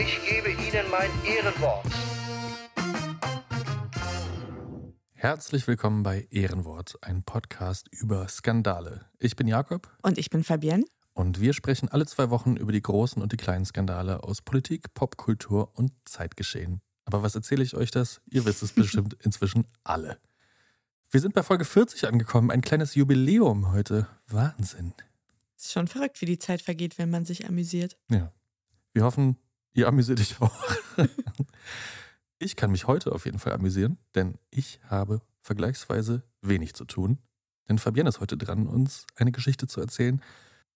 ich gebe Ihnen mein Ehrenwort. Herzlich willkommen bei Ehrenwort, ein Podcast über Skandale. Ich bin Jakob. Und ich bin Fabienne. Und wir sprechen alle zwei Wochen über die großen und die kleinen Skandale aus Politik, Popkultur und Zeitgeschehen. Aber was erzähle ich euch das? Ihr wisst es bestimmt inzwischen alle. Wir sind bei Folge 40 angekommen, ein kleines Jubiläum heute. Wahnsinn. Ist schon verrückt, wie die Zeit vergeht, wenn man sich amüsiert. Ja. Wir hoffen, ihr amüsiert euch auch. ich kann mich heute auf jeden Fall amüsieren, denn ich habe vergleichsweise wenig zu tun. Denn Fabienne ist heute dran, uns eine Geschichte zu erzählen.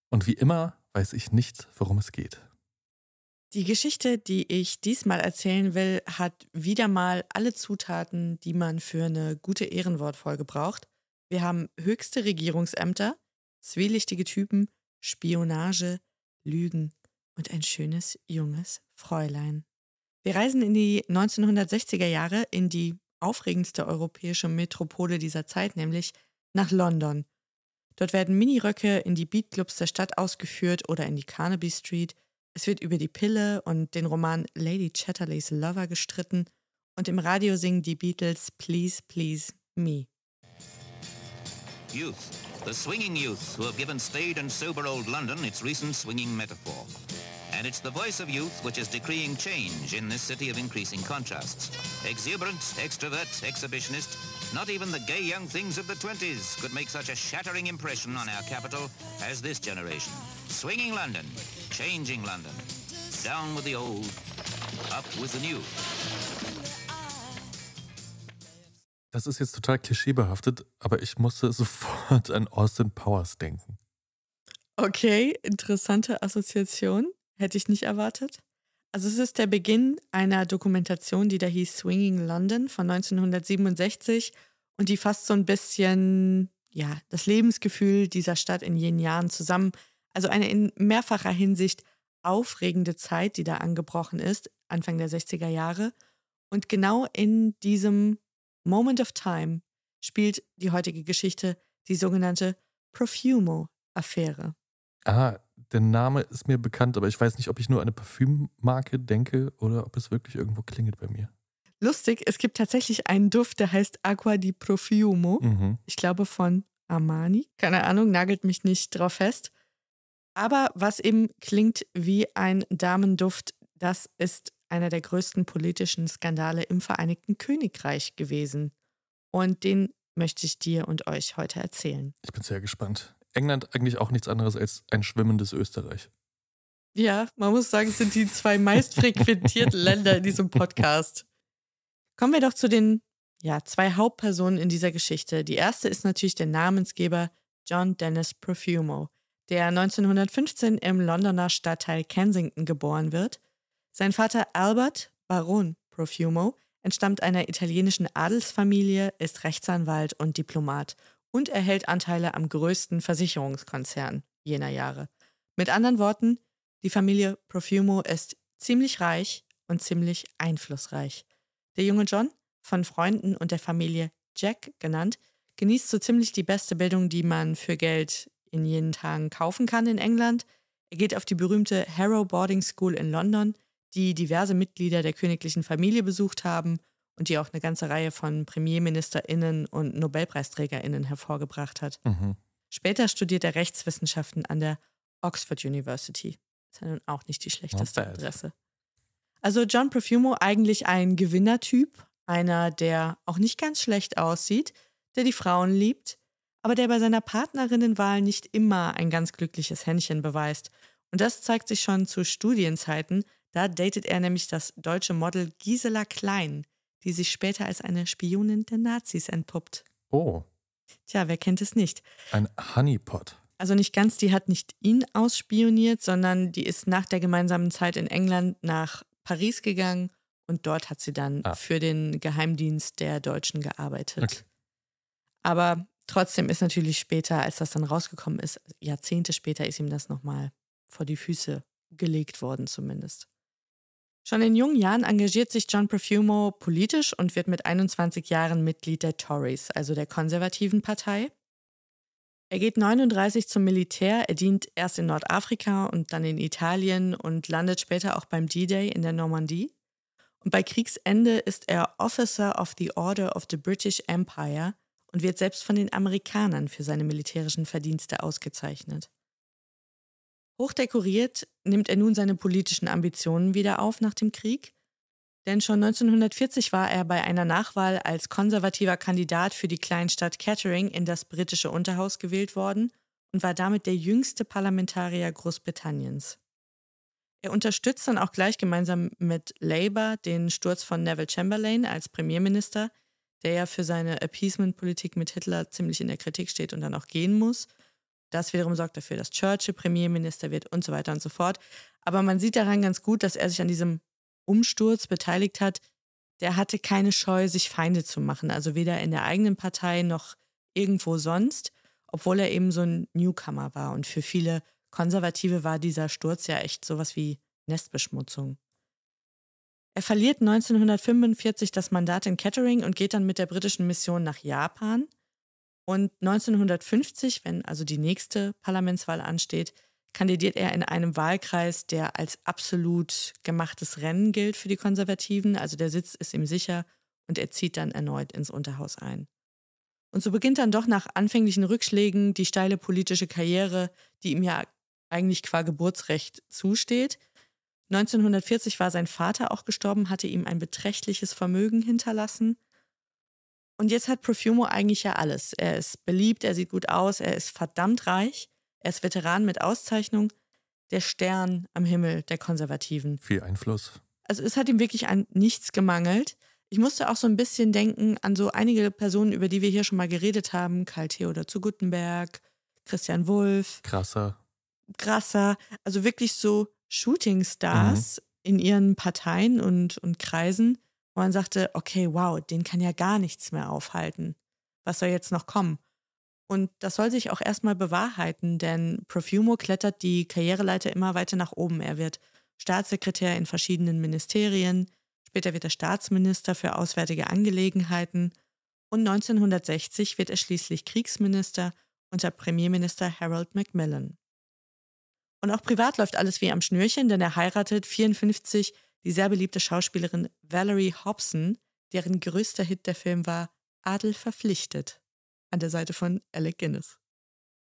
Und wie immer weiß ich nicht, worum es geht. Die Geschichte, die ich diesmal erzählen will, hat wieder mal alle Zutaten, die man für eine gute Ehrenwortfolge braucht. Wir haben höchste Regierungsämter, zwielichtige Typen, Spionage, Lügen und ein schönes junges Fräulein. Wir reisen in die 1960er Jahre in die aufregendste europäische Metropole dieser Zeit, nämlich nach London. Dort werden Miniröcke in die Beatclubs der Stadt ausgeführt oder in die Carnaby Street. Es wird über die Pille und den Roman Lady Chatterleys Lover gestritten und im Radio singen die Beatles Please, Please Me. Youth, the swinging youth who have given staid and sober old London its recent swinging metaphor. And it's the voice of youth which is decreeing change in this city of increasing contrasts. Exuberant, extrovert, exhibitionist, not even the gay young things of the 20s could make such a shattering impression on our capital as this generation. Swinging London, changing London. Down with the old, up with the new. Das ist jetzt total klischeebehaftet, aber ich musste sofort an Austin Powers denken. Okay, interessante Assoziation. Hätte ich nicht erwartet. Also es ist der Beginn einer Dokumentation, die da hieß Swinging London von 1967 und die fasst so ein bisschen ja, das Lebensgefühl dieser Stadt in jenen Jahren zusammen. Also eine in mehrfacher Hinsicht aufregende Zeit, die da angebrochen ist, Anfang der 60er Jahre. Und genau in diesem Moment of Time spielt die heutige Geschichte die sogenannte Profumo-Affäre. Ah, der Name ist mir bekannt, aber ich weiß nicht, ob ich nur an eine Parfümmarke denke oder ob es wirklich irgendwo klingelt bei mir. Lustig, es gibt tatsächlich einen Duft, der heißt Aqua di Profumo. Mhm. Ich glaube von Armani. Keine Ahnung, nagelt mich nicht drauf fest. Aber was eben klingt wie ein Damenduft, das ist einer der größten politischen Skandale im Vereinigten Königreich gewesen. Und den möchte ich dir und euch heute erzählen. Ich bin sehr gespannt. England eigentlich auch nichts anderes als ein schwimmendes Österreich. Ja, man muss sagen, es sind die zwei meistfrequentierten Länder in diesem Podcast. Kommen wir doch zu den ja, zwei Hauptpersonen in dieser Geschichte. Die erste ist natürlich der Namensgeber John Dennis Profumo, der 1915 im Londoner Stadtteil Kensington geboren wird. Sein Vater Albert, Baron Profumo, entstammt einer italienischen Adelsfamilie, ist Rechtsanwalt und Diplomat und erhält Anteile am größten Versicherungskonzern jener Jahre. Mit anderen Worten, die Familie Profumo ist ziemlich reich und ziemlich einflussreich. Der junge John, von Freunden und der Familie Jack genannt, genießt so ziemlich die beste Bildung, die man für Geld in jenen Tagen kaufen kann in England. Er geht auf die berühmte Harrow Boarding School in London, die diverse Mitglieder der königlichen Familie besucht haben und die auch eine ganze Reihe von PremierministerInnen und NobelpreisträgerInnen hervorgebracht hat. Mhm. Später studiert er Rechtswissenschaften an der Oxford University. Ist ja nun auch nicht die schlechteste Adresse. Also John Profumo eigentlich ein Gewinnertyp, einer, der auch nicht ganz schlecht aussieht, der die Frauen liebt, aber der bei seiner Partnerinnenwahl nicht immer ein ganz glückliches Händchen beweist. Und das zeigt sich schon zu Studienzeiten. Da datet er nämlich das deutsche Model Gisela Klein, die sich später als eine Spionin der Nazis entpuppt. Oh. Tja, wer kennt es nicht? Ein Honeypot. Also nicht ganz, die hat nicht ihn ausspioniert, sondern die ist nach der gemeinsamen Zeit in England nach Paris gegangen und dort hat sie dann ah. für den Geheimdienst der Deutschen gearbeitet. Okay. Aber trotzdem ist natürlich später, als das dann rausgekommen ist, Jahrzehnte später, ist ihm das nochmal vor die Füße gelegt worden zumindest. Schon in jungen Jahren engagiert sich John Profumo politisch und wird mit 21 Jahren Mitglied der Tories, also der konservativen Partei. Er geht 39 zum Militär, er dient erst in Nordafrika und dann in Italien und landet später auch beim D-Day in der Normandie. Und bei Kriegsende ist er Officer of the Order of the British Empire und wird selbst von den Amerikanern für seine militärischen Verdienste ausgezeichnet. Hochdekoriert nimmt er nun seine politischen Ambitionen wieder auf nach dem Krieg, denn schon 1940 war er bei einer Nachwahl als konservativer Kandidat für die Kleinstadt Kettering in das britische Unterhaus gewählt worden und war damit der jüngste Parlamentarier Großbritanniens. Er unterstützt dann auch gleich gemeinsam mit Labour den Sturz von Neville Chamberlain als Premierminister, der ja für seine Appeasement-Politik mit Hitler ziemlich in der Kritik steht und dann auch gehen muss. Das wiederum sorgt dafür, dass Churchill Premierminister wird und so weiter und so fort. Aber man sieht daran ganz gut, dass er sich an diesem Umsturz beteiligt hat. Der hatte keine Scheu, sich Feinde zu machen. Also weder in der eigenen Partei noch irgendwo sonst, obwohl er eben so ein Newcomer war. Und für viele Konservative war dieser Sturz ja echt sowas wie Nestbeschmutzung. Er verliert 1945 das Mandat in Kettering und geht dann mit der britischen Mission nach Japan. Und 1950, wenn also die nächste Parlamentswahl ansteht, kandidiert er in einem Wahlkreis, der als absolut gemachtes Rennen gilt für die Konservativen. Also der Sitz ist ihm sicher und er zieht dann erneut ins Unterhaus ein. Und so beginnt dann doch nach anfänglichen Rückschlägen die steile politische Karriere, die ihm ja eigentlich qua Geburtsrecht zusteht. 1940 war sein Vater auch gestorben, hatte ihm ein beträchtliches Vermögen hinterlassen. Und jetzt hat Profumo eigentlich ja alles. Er ist beliebt, er sieht gut aus, er ist verdammt reich, er ist Veteran mit Auszeichnung, der Stern am Himmel der Konservativen. Viel Einfluss. Also es hat ihm wirklich an nichts gemangelt. Ich musste auch so ein bisschen denken an so einige Personen, über die wir hier schon mal geredet haben. Karl Theodor zu Guttenberg, Christian Wulff. Krasser. Krasser. Also wirklich so Shootingstars mhm. in ihren Parteien und, und Kreisen wo man sagte, okay, wow, den kann ja gar nichts mehr aufhalten. Was soll jetzt noch kommen? Und das soll sich auch erstmal bewahrheiten, denn Profumo klettert die Karriereleiter immer weiter nach oben. Er wird Staatssekretär in verschiedenen Ministerien, später wird er Staatsminister für Auswärtige Angelegenheiten und 1960 wird er schließlich Kriegsminister unter Premierminister Harold Macmillan. Und auch privat läuft alles wie am Schnürchen, denn er heiratet 54 die sehr beliebte Schauspielerin Valerie Hobson, deren größter Hit der Film war Adel verpflichtet, an der Seite von Alec Guinness.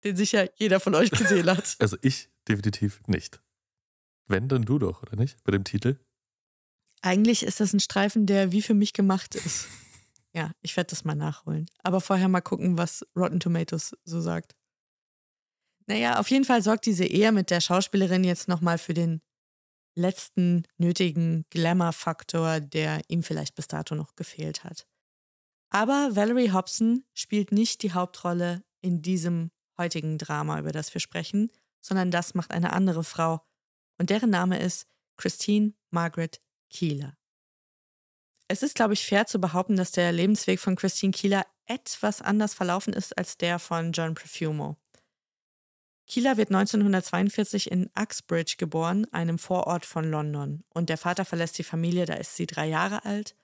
Den sicher jeder von euch gesehen hat. Also ich definitiv nicht. Wenn, dann du doch, oder nicht? Bei dem Titel? Eigentlich ist das ein Streifen, der wie für mich gemacht ist. Ja, ich werde das mal nachholen. Aber vorher mal gucken, was Rotten Tomatoes so sagt. Naja, auf jeden Fall sorgt diese Ehe mit der Schauspielerin jetzt nochmal für den letzten nötigen Glamour-Faktor, der ihm vielleicht bis dato noch gefehlt hat. Aber Valerie Hobson spielt nicht die Hauptrolle in diesem heutigen Drama, über das wir sprechen, sondern das macht eine andere Frau. Und deren Name ist Christine Margaret Keeler. Es ist, glaube ich, fair zu behaupten, dass der Lebensweg von Christine Keeler etwas anders verlaufen ist als der von John Profumo. Keeler wird 1942 in Uxbridge geboren, einem Vorort von London. Und der Vater verlässt die Familie, da ist sie drei Jahre alt.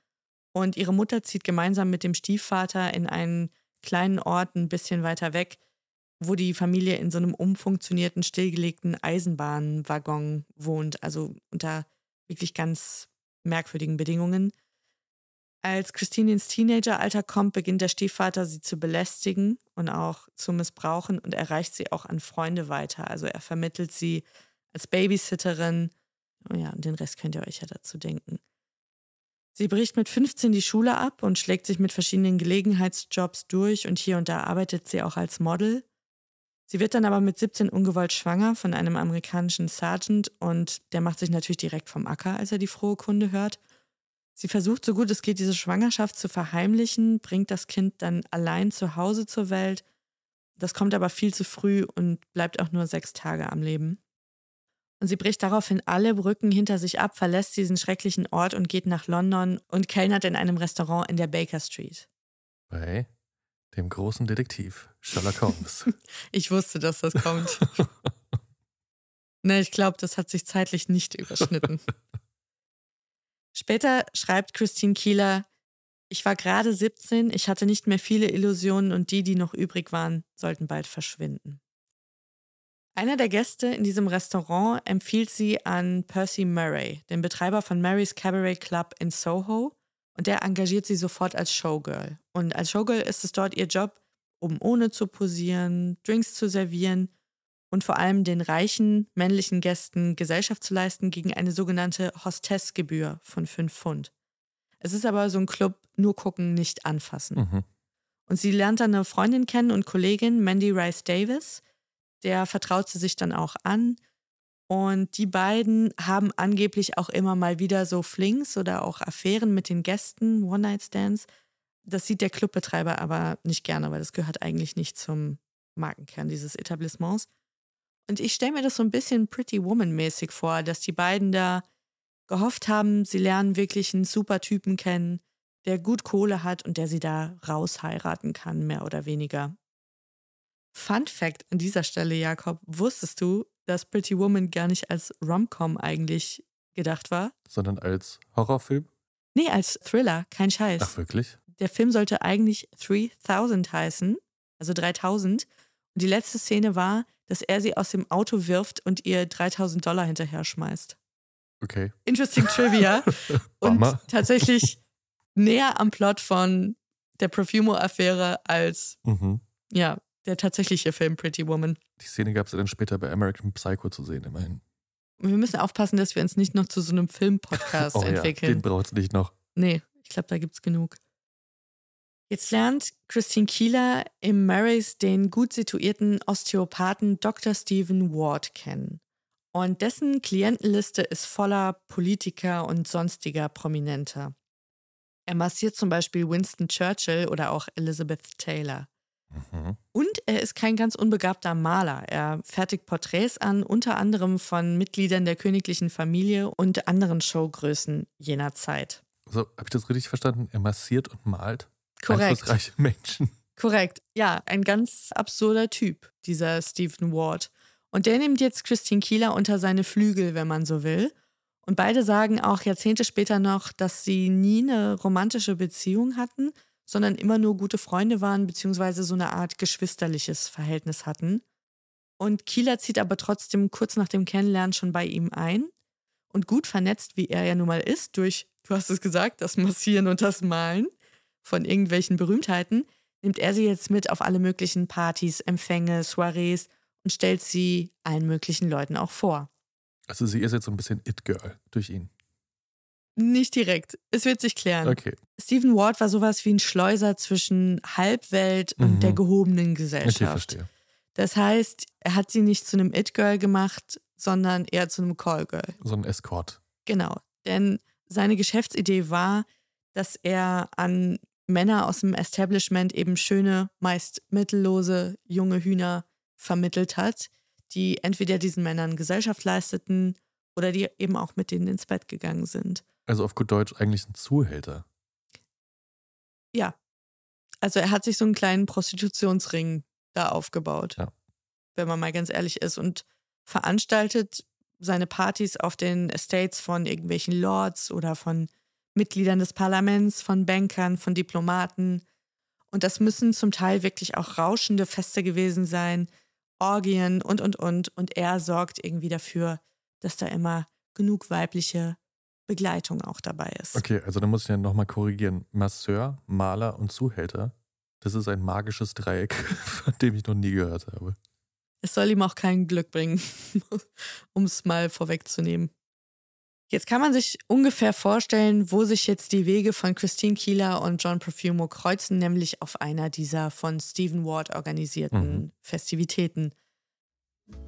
Und ihre Mutter zieht gemeinsam mit dem Stiefvater in einen kleinen Ort ein bisschen weiter weg, wo die Familie in so einem umfunktionierten, stillgelegten Eisenbahnwaggon wohnt. Also unter wirklich ganz merkwürdigen Bedingungen. Als Christine ins Teenageralter kommt, beginnt der Stiefvater sie zu belästigen und auch zu missbrauchen und erreicht sie auch an Freunde weiter. Also er vermittelt sie als Babysitterin. Oh ja, und den Rest könnt ihr euch ja dazu denken. Sie bricht mit 15 die Schule ab und schlägt sich mit verschiedenen Gelegenheitsjobs durch und hier und da arbeitet sie auch als Model. Sie wird dann aber mit 17 ungewollt schwanger von einem amerikanischen Sergeant und der macht sich natürlich direkt vom Acker, als er die frohe Kunde hört. Sie versucht so gut es geht, diese Schwangerschaft zu verheimlichen, bringt das Kind dann allein zu Hause zur Welt. Das kommt aber viel zu früh und bleibt auch nur sechs Tage am Leben. Und sie bricht daraufhin alle Brücken hinter sich ab, verlässt diesen schrecklichen Ort und geht nach London und kellnert in einem Restaurant in der Baker Street. Bei dem großen Detektiv Sherlock Holmes. ich wusste, dass das kommt. ne, ich glaube, das hat sich zeitlich nicht überschnitten. Später schreibt Christine Kieler, ich war gerade 17, ich hatte nicht mehr viele Illusionen und die, die noch übrig waren, sollten bald verschwinden. Einer der Gäste in diesem Restaurant empfiehlt sie an Percy Murray, den Betreiber von Mary's Cabaret Club in Soho, und der engagiert sie sofort als Showgirl. Und als Showgirl ist es dort ihr Job, um ohne zu posieren, Drinks zu servieren und vor allem den reichen männlichen Gästen Gesellschaft zu leisten gegen eine sogenannte Hostessgebühr von 5 Pfund. Es ist aber so ein Club, nur gucken, nicht anfassen. Mhm. Und sie lernt dann eine Freundin kennen und Kollegin, Mandy Rice Davis, der vertraut sie sich dann auch an. Und die beiden haben angeblich auch immer mal wieder so Flings oder auch Affären mit den Gästen, One-Night-Stands. Das sieht der Clubbetreiber aber nicht gerne, weil das gehört eigentlich nicht zum Markenkern dieses Etablissements. Und ich stelle mir das so ein bisschen Pretty Woman-mäßig vor, dass die beiden da gehofft haben, sie lernen wirklich einen super Typen kennen, der gut Kohle hat und der sie da raus heiraten kann, mehr oder weniger. Fun Fact an dieser Stelle, Jakob, wusstest du, dass Pretty Woman gar nicht als Rom-Com eigentlich gedacht war? Sondern als Horrorfilm? Nee, als Thriller, kein Scheiß. Ach, wirklich? Der Film sollte eigentlich 3000 heißen, also 3000. Die letzte Szene war, dass er sie aus dem Auto wirft und ihr 3000 Dollar hinterher schmeißt. Okay. Interesting Trivia. und tatsächlich näher am Plot von der Profumo-Affäre als mhm. ja, der tatsächliche Film Pretty Woman. Die Szene gab es dann später bei American Psycho zu sehen, immerhin. Wir müssen aufpassen, dass wir uns nicht noch zu so einem Film-Podcast oh, entwickeln. Ja, den braucht es nicht noch. Nee, ich glaube, da gibt es genug. Jetzt lernt Christine Kieler im Marys den gut situierten Osteopathen Dr. Stephen Ward kennen. Und dessen Klientenliste ist voller Politiker und sonstiger Prominenter. Er massiert zum Beispiel Winston Churchill oder auch Elizabeth Taylor. Mhm. Und er ist kein ganz unbegabter Maler. Er fertigt Porträts an, unter anderem von Mitgliedern der königlichen Familie und anderen Showgrößen jener Zeit. Also, habe ich das richtig verstanden? Er massiert und malt Korrekt. einflussreiche Menschen. Korrekt. Ja, ein ganz absurder Typ, dieser Stephen Ward. Und der nimmt jetzt Christine Kieler unter seine Flügel, wenn man so will. Und beide sagen auch Jahrzehnte später noch, dass sie nie eine romantische Beziehung hatten, sondern immer nur gute Freunde waren, beziehungsweise so eine Art geschwisterliches Verhältnis hatten. Und Kieler zieht aber trotzdem kurz nach dem Kennenlernen schon bei ihm ein. Und gut vernetzt, wie er ja nun mal ist, durch, du hast es gesagt, das Massieren und das Malen von irgendwelchen Berühmtheiten, nimmt er sie jetzt mit auf alle möglichen Partys, Empfänge, Soirees und stellt sie allen möglichen Leuten auch vor. Also sie ist jetzt so ein bisschen It-Girl durch ihn. Nicht direkt. Es wird sich klären. Okay. Stephen Ward war sowas wie ein Schleuser zwischen Halbwelt und mhm. der gehobenen Gesellschaft. Okay, verstehe. Das heißt, er hat sie nicht zu einem It-Girl gemacht, sondern eher zu einem Call-Girl. So ein Escort. Genau. Denn seine Geschäftsidee war, dass er an Männer aus dem Establishment eben schöne, meist mittellose junge Hühner vermittelt hat, die entweder diesen Männern Gesellschaft leisteten oder die eben auch mit denen ins Bett gegangen sind. Also auf gut Deutsch eigentlich ein Zuhälter. Ja. Also er hat sich so einen kleinen Prostitutionsring da aufgebaut. Ja. Wenn man mal ganz ehrlich ist. Und veranstaltet seine Partys auf den Estates von irgendwelchen Lords oder von Mitgliedern des Parlaments, von Bankern, von Diplomaten. Und das müssen zum Teil wirklich auch rauschende Feste gewesen sein, Orgien und, und, und. Und er sorgt irgendwie dafür, dass da immer genug weibliche Begleitung auch dabei ist. Okay, also da muss ich ja nochmal korrigieren. Masseur, Maler und Zuhälter, das ist ein magisches Dreieck, von dem ich noch nie gehört habe. Es soll ihm auch kein Glück bringen, um es mal vorwegzunehmen. Jetzt kann man sich ungefähr vorstellen, wo sich jetzt die Wege von Christine Keeler und John Profumo kreuzen, nämlich auf einer dieser von Stephen Ward organisierten mhm. Festivitäten.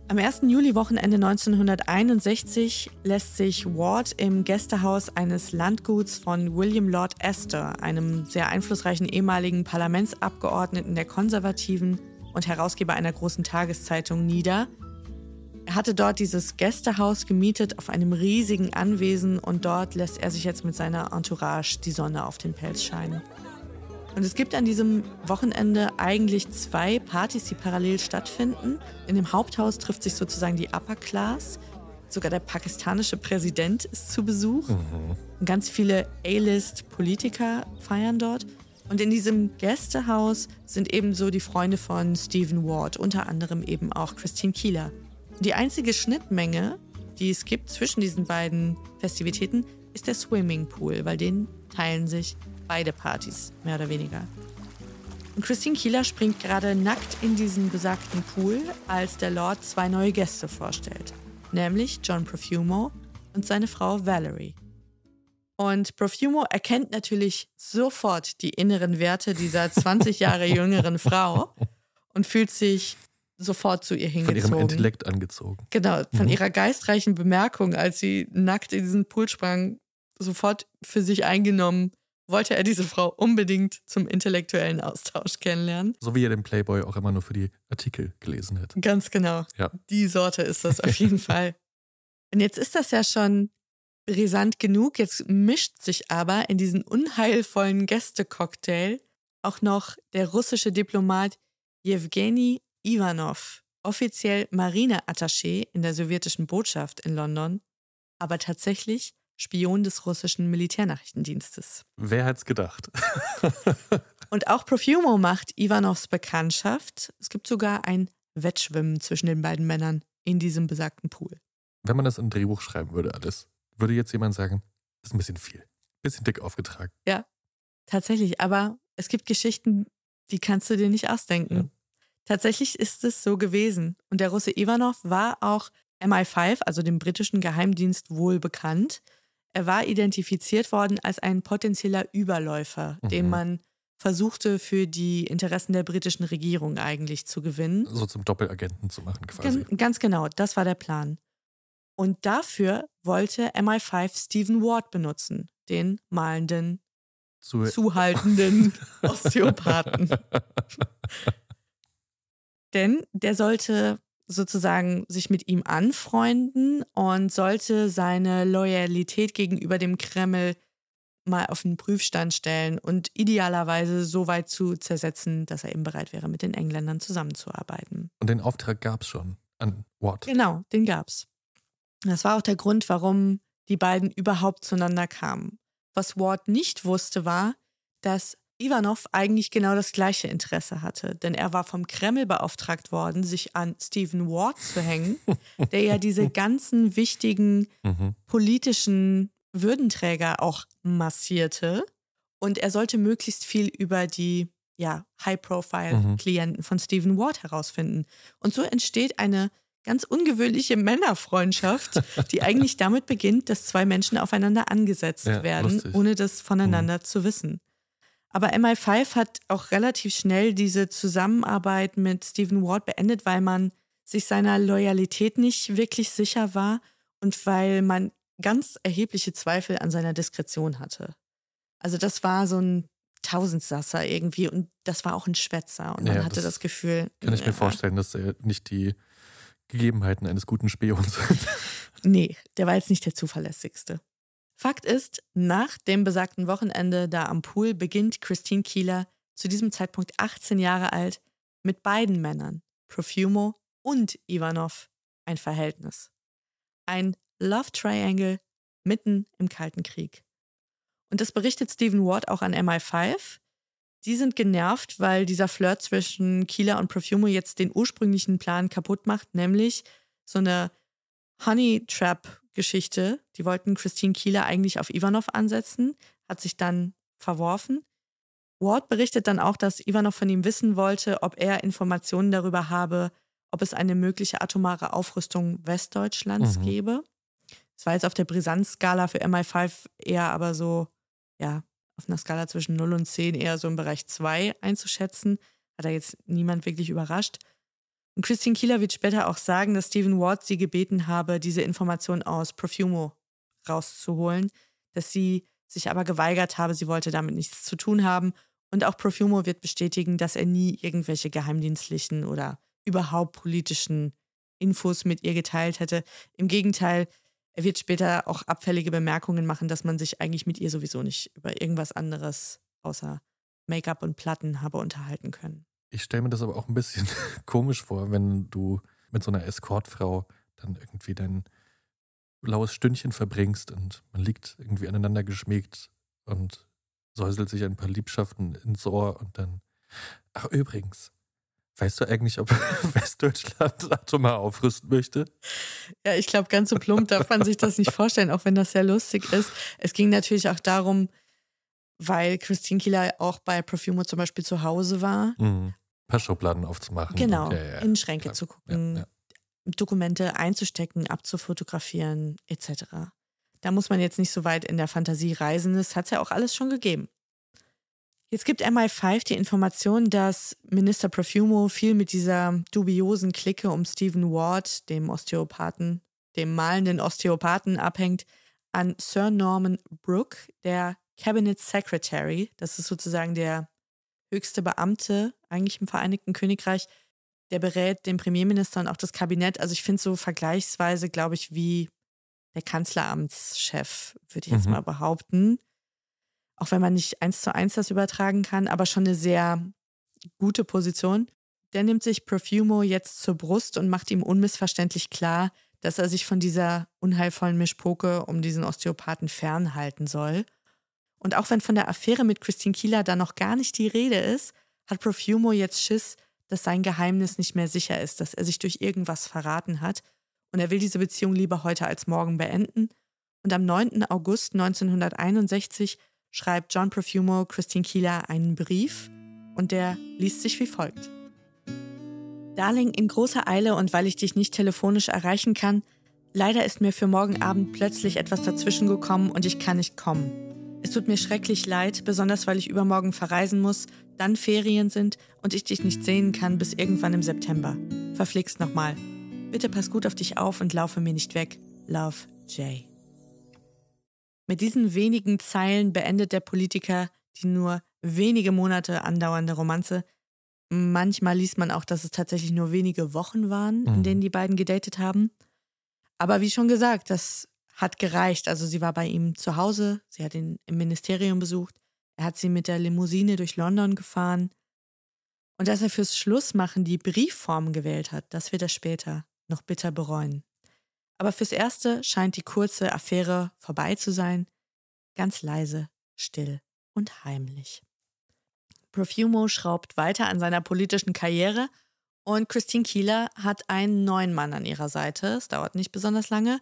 Am 1. Juli-Wochenende 1961 lässt sich Ward im Gästehaus eines Landguts von William Lord Astor, einem sehr einflussreichen ehemaligen Parlamentsabgeordneten der Konservativen und Herausgeber einer großen Tageszeitung, nieder. Er hatte dort dieses Gästehaus gemietet auf einem riesigen Anwesen und dort lässt er sich jetzt mit seiner Entourage die Sonne auf den Pelz scheinen. Und es gibt an diesem Wochenende eigentlich zwei Partys, die parallel stattfinden. In dem Haupthaus trifft sich sozusagen die Upper Class. Sogar der pakistanische Präsident ist zu Besuch. Mhm. Und ganz viele A-List-Politiker feiern dort. Und in diesem Gästehaus sind ebenso die Freunde von Stephen Ward, unter anderem eben auch Christine Keeler. Die einzige Schnittmenge, die es gibt zwischen diesen beiden Festivitäten, ist der Swimmingpool, weil den teilen sich beide Partys, mehr oder weniger. Und Christine Kieler springt gerade nackt in diesen besagten Pool, als der Lord zwei neue Gäste vorstellt, nämlich John Profumo und seine Frau Valerie. Und Profumo erkennt natürlich sofort die inneren Werte dieser 20 Jahre jüngeren Frau und fühlt sich sofort zu ihr hingezogen. Von ihrem Intellekt angezogen. Genau, von mhm. ihrer geistreichen Bemerkung, als sie nackt in diesen Pool sprang, sofort für sich eingenommen wollte er diese Frau unbedingt zum intellektuellen Austausch kennenlernen. So wie er den Playboy auch immer nur für die Artikel gelesen hätte. Ganz genau. Ja. Die Sorte ist das auf jeden Fall. Und jetzt ist das ja schon brisant genug. Jetzt mischt sich aber in diesen unheilvollen Gästecocktail auch noch der russische Diplomat Jewgeni Ivanov, offiziell Marineattaché in der sowjetischen Botschaft in London, aber tatsächlich Spion des russischen Militärnachrichtendienstes. Wer hat's gedacht? Und auch Profumo macht Ivanovs Bekanntschaft. Es gibt sogar ein Wettschwimmen zwischen den beiden Männern in diesem besagten Pool. Wenn man das in ein Drehbuch schreiben würde, alles, würde jetzt jemand sagen, das ist ein bisschen viel. Ein bisschen dick aufgetragen. Ja, tatsächlich. Aber es gibt Geschichten, die kannst du dir nicht ausdenken. Ja. Tatsächlich ist es so gewesen. Und der Russe Ivanov war auch MI5, also dem britischen Geheimdienst, wohl bekannt. Er war identifiziert worden als ein potenzieller Überläufer, mhm. den man versuchte für die Interessen der britischen Regierung eigentlich zu gewinnen. So zum Doppelagenten zu machen quasi. Ganz, ganz genau, das war der Plan. Und dafür wollte MI5 Stephen Ward benutzen, den malenden, Zu zuhaltenden Osteopathen. Denn der sollte sozusagen sich mit ihm anfreunden und sollte seine Loyalität gegenüber dem Kreml mal auf den Prüfstand stellen und idealerweise so weit zu zersetzen, dass er eben bereit wäre, mit den Engländern zusammenzuarbeiten. Und den Auftrag gab es schon an Watt. Genau, den gab es. Das war auch der Grund, warum die beiden überhaupt zueinander kamen. Was Ward nicht wusste, war, dass Ivanov eigentlich genau das gleiche Interesse hatte, denn er war vom Kreml beauftragt worden, sich an Stephen Ward zu hängen, der ja diese ganzen wichtigen mhm. politischen Würdenträger auch massierte. Und er sollte möglichst viel über die ja, High-Profile-Klienten mhm. von Stephen Ward herausfinden. Und so entsteht eine ganz ungewöhnliche Männerfreundschaft, die eigentlich damit beginnt, dass zwei Menschen aufeinander angesetzt ja, werden, lustig. ohne das voneinander mhm. zu wissen. Aber MI5 hat auch relativ schnell diese Zusammenarbeit mit Stephen Ward beendet, weil man sich seiner Loyalität nicht wirklich sicher war und weil man ganz erhebliche Zweifel an seiner Diskretion hatte. Also das war so ein Tausendsasser irgendwie und das war auch ein Schwätzer und man ja, hatte das, das, Gefühl. Kann ich mir vorstellen, dass er nicht die Gegebenheiten eines guten Spions sind. nee, der war jetzt nicht der zuverlässigste. Fakt ist, nach dem besagten Wochenende da am Pool beginnt Christine Kieler, zu diesem Zeitpunkt 18 Jahre alt, mit beiden Männern, Profumo und Ivanov, ein Verhältnis. Ein Love Triangle mitten im Kalten Krieg. Und das berichtet Stephen Ward auch an MI5. Die sind genervt, weil dieser Flirt zwischen Kieler und Profumo jetzt den ursprünglichen Plan kaputt macht, nämlich so eine Honey Trap Geschichte. Die wollten Christine Kieler eigentlich auf Ivanov ansetzen, hat sich dann verworfen. Ward berichtet dann auch, dass Ivanov von ihm wissen wollte, ob er Informationen darüber habe, ob es eine mögliche atomare Aufrüstung Westdeutschlands Mhm. gäbe. Es war jetzt auf der Brisanzskala für MI5 eher aber so, ja, auf einer Skala zwischen 0 und 10 eher so im Bereich 2 einzuschätzen. Hat da jetzt niemand wirklich überrascht. Und Christine Kieler wird später auch sagen, dass Stephen Ward sie gebeten habe, diese Information aus Profumo rauszuholen, dass sie sich aber geweigert habe, sie wollte damit nichts zu tun haben. Und auch Profumo wird bestätigen, dass er nie irgendwelche geheimdienstlichen oder überhaupt politischen Infos mit ihr geteilt hätte. Im Gegenteil, er wird später auch abfällige Bemerkungen machen, dass man sich eigentlich mit ihr sowieso nicht über irgendwas anderes außer Make-up und Platten habe unterhalten können. Ich stelle mir das aber auch ein bisschen komisch vor, wenn du mit so einer Escortfrau dann irgendwie dein blaues Stündchen verbringst und man liegt irgendwie aneinander geschmiegt und säuselt sich ein paar Liebschaften ins Ohr und dann. Ach, übrigens, weißt du eigentlich, ob Westdeutschland atomar aufrüsten möchte? Ja, ich glaube, ganz so plump darf man sich das nicht vorstellen, auch wenn das sehr lustig ist. Es ging natürlich auch darum, weil Christine Kieler auch bei Profumo zum Beispiel zu Hause war. Mhm. Paar Schubladen aufzumachen. Genau, ja, ja, in Schränke klar. zu gucken, ja. Dokumente einzustecken, abzufotografieren, etc. Da muss man jetzt nicht so weit in der Fantasie reisen, das hat es ja auch alles schon gegeben. Jetzt gibt MI5 die Information, dass Minister Profumo viel mit dieser dubiosen Clique um Stephen Ward, dem Osteopathen, dem malenden Osteopathen, abhängt, an Sir Norman Brooke, der Cabinet Secretary, das ist sozusagen der höchste Beamte eigentlich im Vereinigten Königreich, der berät den Premierminister und auch das Kabinett. Also ich finde so vergleichsweise, glaube ich, wie der Kanzleramtschef, würde ich jetzt Mhm. mal behaupten. Auch wenn man nicht eins zu eins das übertragen kann, aber schon eine sehr gute Position. Der nimmt sich Profumo jetzt zur Brust und macht ihm unmissverständlich klar, dass er sich von dieser unheilvollen Mischpoke um diesen Osteopathen fernhalten soll. Und auch wenn von der Affäre mit Christine Kieler da noch gar nicht die Rede ist, hat Profumo jetzt Schiss, dass sein Geheimnis nicht mehr sicher ist, dass er sich durch irgendwas verraten hat. Und er will diese Beziehung lieber heute als morgen beenden. Und am 9. August 1961 schreibt John Profumo Christine Kieler einen Brief und der liest sich wie folgt. Darling, in großer Eile und weil ich dich nicht telefonisch erreichen kann, leider ist mir für morgen Abend plötzlich etwas dazwischen gekommen und ich kann nicht kommen. Es tut mir schrecklich leid, besonders weil ich übermorgen verreisen muss, dann Ferien sind und ich dich nicht sehen kann bis irgendwann im September. Verflixt nochmal. Bitte pass gut auf dich auf und laufe mir nicht weg. Love, Jay. Mit diesen wenigen Zeilen beendet der Politiker die nur wenige Monate andauernde Romanze. Manchmal liest man auch, dass es tatsächlich nur wenige Wochen waren, in Mhm. denen die beiden gedatet haben. Aber wie schon gesagt, das hat gereicht. Also sie war bei ihm zu Hause, sie hat ihn im Ministerium besucht, er hat sie mit der Limousine durch London gefahren. Und dass er fürs Schlussmachen die Briefform gewählt hat, das wird er später noch bitter bereuen. Aber fürs Erste scheint die kurze Affäre vorbei zu sein. Ganz leise, still und heimlich. Profumo schraubt weiter an seiner politischen Karriere und Christine Keeler hat einen neuen Mann an ihrer Seite. Es dauert nicht besonders lange.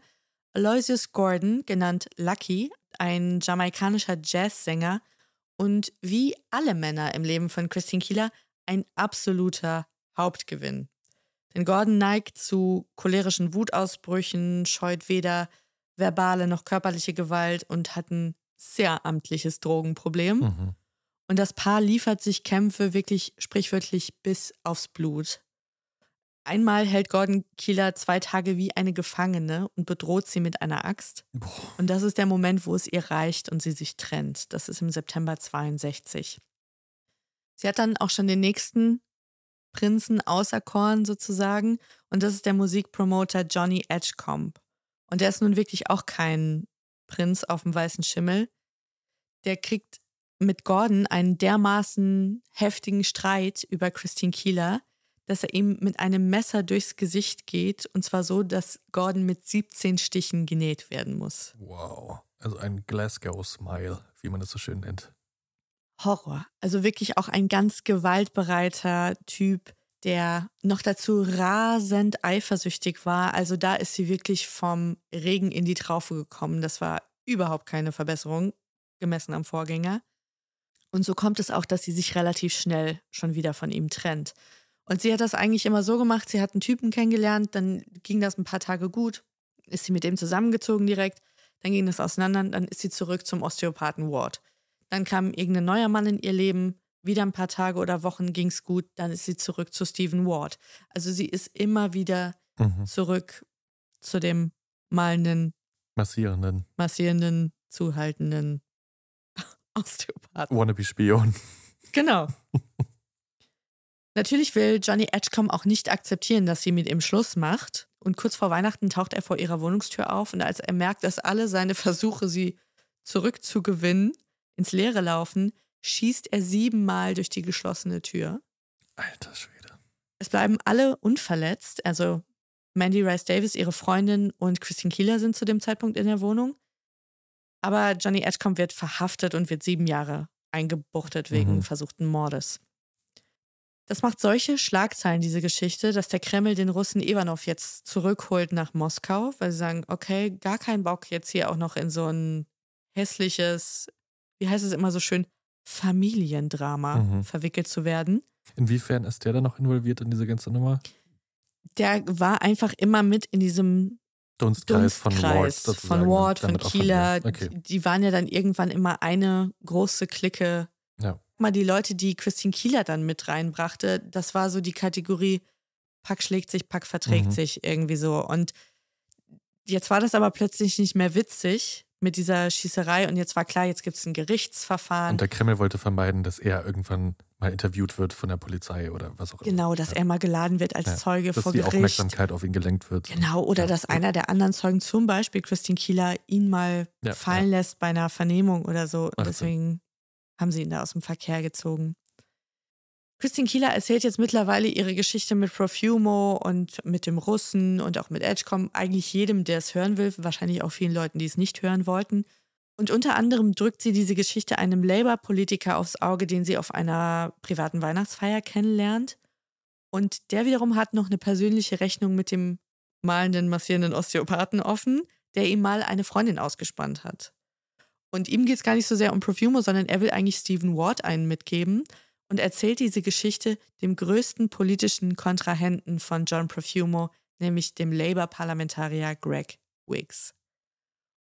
Aloysius Gordon, genannt Lucky, ein jamaikanischer Jazzsänger und wie alle Männer im Leben von Christine Keeler ein absoluter Hauptgewinn. Denn Gordon neigt zu cholerischen Wutausbrüchen, scheut weder verbale noch körperliche Gewalt und hat ein sehr amtliches Drogenproblem. Mhm. Und das Paar liefert sich Kämpfe wirklich sprichwörtlich bis aufs Blut. Einmal hält Gordon Kieler zwei Tage wie eine Gefangene und bedroht sie mit einer Axt. Boah. Und das ist der Moment, wo es ihr reicht und sie sich trennt. Das ist im September 62. Sie hat dann auch schon den nächsten Prinzen auserkoren sozusagen. Und das ist der Musikpromoter Johnny Edgecombe. Und der ist nun wirklich auch kein Prinz auf dem weißen Schimmel. Der kriegt mit Gordon einen dermaßen heftigen Streit über Christine Keeler, dass er ihm mit einem Messer durchs Gesicht geht. Und zwar so, dass Gordon mit 17 Stichen genäht werden muss. Wow. Also ein Glasgow-Smile, wie man das so schön nennt. Horror. Also wirklich auch ein ganz gewaltbereiter Typ, der noch dazu rasend eifersüchtig war. Also da ist sie wirklich vom Regen in die Traufe gekommen. Das war überhaupt keine Verbesserung, gemessen am Vorgänger. Und so kommt es auch, dass sie sich relativ schnell schon wieder von ihm trennt. Und sie hat das eigentlich immer so gemacht, sie hat einen Typen kennengelernt, dann ging das ein paar Tage gut, ist sie mit dem zusammengezogen direkt, dann ging das auseinander, dann ist sie zurück zum Osteopathen Ward. Dann kam irgendein neuer Mann in ihr Leben, wieder ein paar Tage oder Wochen ging es gut, dann ist sie zurück zu Stephen Ward. Also sie ist immer wieder mhm. zurück zu dem malenden, massierenden, massierenden, zuhaltenden Osteopathen. Wannabe-Spion. Genau. Natürlich will Johnny Edgecombe auch nicht akzeptieren, dass sie mit ihm Schluss macht. Und kurz vor Weihnachten taucht er vor ihrer Wohnungstür auf und als er merkt, dass alle seine Versuche, sie zurückzugewinnen, ins Leere laufen, schießt er siebenmal durch die geschlossene Tür. Alter Schwede. Es bleiben alle unverletzt. Also Mandy Rice Davis, ihre Freundin und Christine Keeler sind zu dem Zeitpunkt in der Wohnung. Aber Johnny Edgecombe wird verhaftet und wird sieben Jahre eingebuchtet wegen mhm. versuchten Mordes. Das macht solche Schlagzeilen, diese Geschichte, dass der Kreml den Russen Ivanov jetzt zurückholt nach Moskau, weil sie sagen, okay, gar keinen Bock jetzt hier auch noch in so ein hässliches, wie heißt es immer so schön, Familiendrama mhm. verwickelt zu werden. Inwiefern ist der da noch involviert in diese ganze Nummer? Der war einfach immer mit in diesem Dunstkreis, Dunstkreis von Ward, von, Ward, von Kieler. Okay. Die waren ja dann irgendwann immer eine große Clique. Ja. Mal die Leute, die Christine Kieler dann mit reinbrachte, das war so die Kategorie Pack schlägt sich, Pack verträgt mhm. sich irgendwie so. Und jetzt war das aber plötzlich nicht mehr witzig, mit dieser Schießerei und jetzt war klar, jetzt gibt es ein Gerichtsverfahren. Und der Kreml wollte vermeiden, dass er irgendwann mal interviewt wird von der Polizei oder was auch immer. Genau, dass ja. er mal geladen wird als ja, Zeuge dass vor die Gericht. Aufmerksamkeit auf ihn gelenkt wird. Genau, oder ja. dass einer der anderen Zeugen, zum Beispiel Christine Kieler, ihn mal fallen lässt bei einer Vernehmung oder so. Und deswegen haben sie ihn da aus dem Verkehr gezogen. Christine Kieler erzählt jetzt mittlerweile ihre Geschichte mit Profumo und mit dem Russen und auch mit Edgecom eigentlich jedem, der es hören will, wahrscheinlich auch vielen Leuten, die es nicht hören wollten. Und unter anderem drückt sie diese Geschichte einem Labour-Politiker aufs Auge, den sie auf einer privaten Weihnachtsfeier kennenlernt. Und der wiederum hat noch eine persönliche Rechnung mit dem malenden, massierenden Osteopathen offen, der ihm mal eine Freundin ausgespannt hat. Und ihm geht es gar nicht so sehr um Profumo, sondern er will eigentlich Stephen Ward einen mitgeben und erzählt diese Geschichte dem größten politischen Kontrahenten von John Profumo, nämlich dem Labour-Parlamentarier Greg Wicks.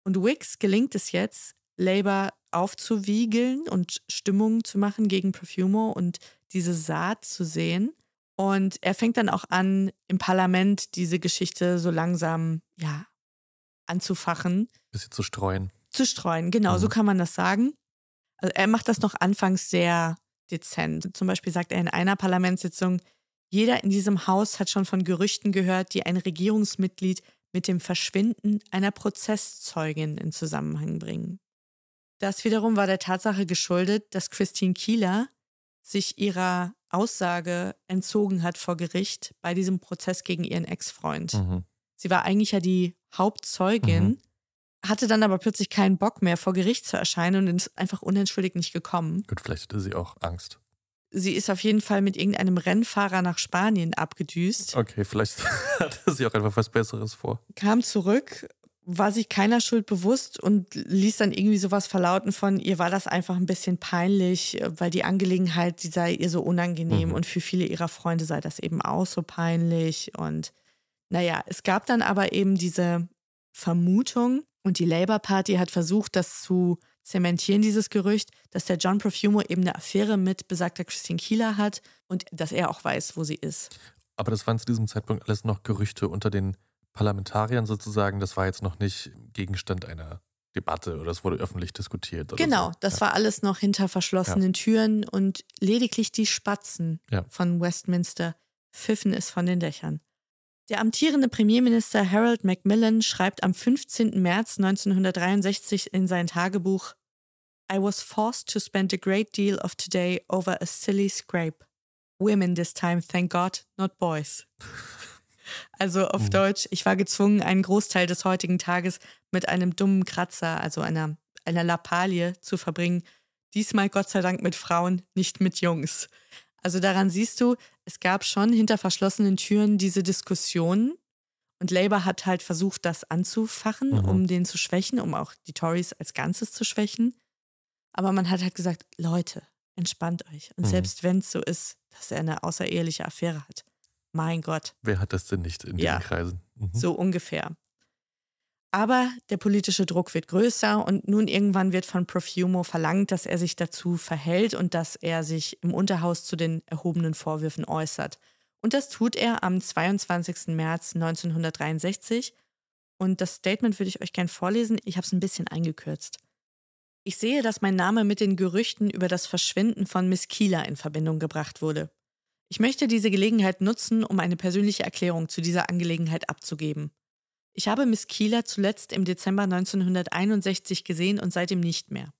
Und Wicks gelingt es jetzt, Labour aufzuwiegeln und Stimmung zu machen gegen Profumo und diese Saat zu sehen. Und er fängt dann auch an, im Parlament diese Geschichte so langsam, ja, anzufachen. Bisschen zu streuen. Zu streuen, genau, mhm. so kann man das sagen. Also er macht das noch anfangs sehr dezent. Zum Beispiel sagt er in einer Parlamentssitzung, jeder in diesem Haus hat schon von Gerüchten gehört, die ein Regierungsmitglied mit dem Verschwinden einer Prozesszeugin in Zusammenhang bringen. Das wiederum war der Tatsache geschuldet, dass Christine Kieler sich ihrer Aussage entzogen hat vor Gericht bei diesem Prozess gegen ihren Ex-Freund. Mhm. Sie war eigentlich ja die Hauptzeugin, mhm hatte dann aber plötzlich keinen Bock mehr, vor Gericht zu erscheinen und ist einfach unentschuldigt nicht gekommen. Gut, vielleicht hatte sie auch Angst. Sie ist auf jeden Fall mit irgendeinem Rennfahrer nach Spanien abgedüst. Okay, vielleicht hatte sie auch einfach was Besseres vor. Kam zurück, war sich keiner Schuld bewusst und ließ dann irgendwie sowas verlauten von, ihr war das einfach ein bisschen peinlich, weil die Angelegenheit, die sei ihr so unangenehm mhm. und für viele ihrer Freunde sei das eben auch so peinlich. Und naja, es gab dann aber eben diese Vermutung, und die Labour Party hat versucht, das zu zementieren, dieses Gerücht, dass der John Profumo eben eine Affäre mit besagter Christine Kieler hat und dass er auch weiß, wo sie ist. Aber das waren zu diesem Zeitpunkt alles noch Gerüchte unter den Parlamentariern sozusagen. Das war jetzt noch nicht Gegenstand einer Debatte oder es wurde öffentlich diskutiert. genau, so. das ja. war alles noch hinter verschlossenen ja. Türen und lediglich die Spatzen ja. von Westminster pfiffen es von den Dächern. Der amtierende Premierminister Harold Macmillan schreibt am 15. März 1963 in sein Tagebuch I was forced to spend a great deal of today over a silly scrape. Women this time, thank God, not boys. Also auf mhm. Deutsch, ich war gezwungen, einen Großteil des heutigen Tages mit einem dummen Kratzer, also einer, einer Lappalie, zu verbringen. Diesmal Gott sei Dank mit Frauen, nicht mit Jungs. Also daran siehst du, es gab schon hinter verschlossenen Türen diese Diskussionen. Und Labour hat halt versucht, das anzufachen, mhm. um den zu schwächen, um auch die Tories als Ganzes zu schwächen. Aber man hat halt gesagt, Leute, entspannt euch. Und mhm. selbst wenn es so ist, dass er eine außereheliche Affäre hat. Mein Gott. Wer hat das denn nicht in Ja. diesen Kreisen? Mhm. So ungefähr. Aber der politische Druck wird größer und nun irgendwann wird von Profumo verlangt, dass er sich dazu verhält und dass er sich im Unterhaus zu den erhobenen Vorwürfen äußert. Und das tut er am 22. März 1963. Und das Statement würde ich euch gern vorlesen. Ich habe es ein bisschen eingekürzt. Ich sehe, dass mein Name mit den Gerüchten über das Verschwinden von Miss Kieler in Verbindung gebracht wurde. Ich möchte diese Gelegenheit nutzen, um eine persönliche Erklärung zu dieser Angelegenheit abzugeben. Ich habe Miss Kieler zuletzt im Dezember 1961 gesehen und seitdem nicht mehr.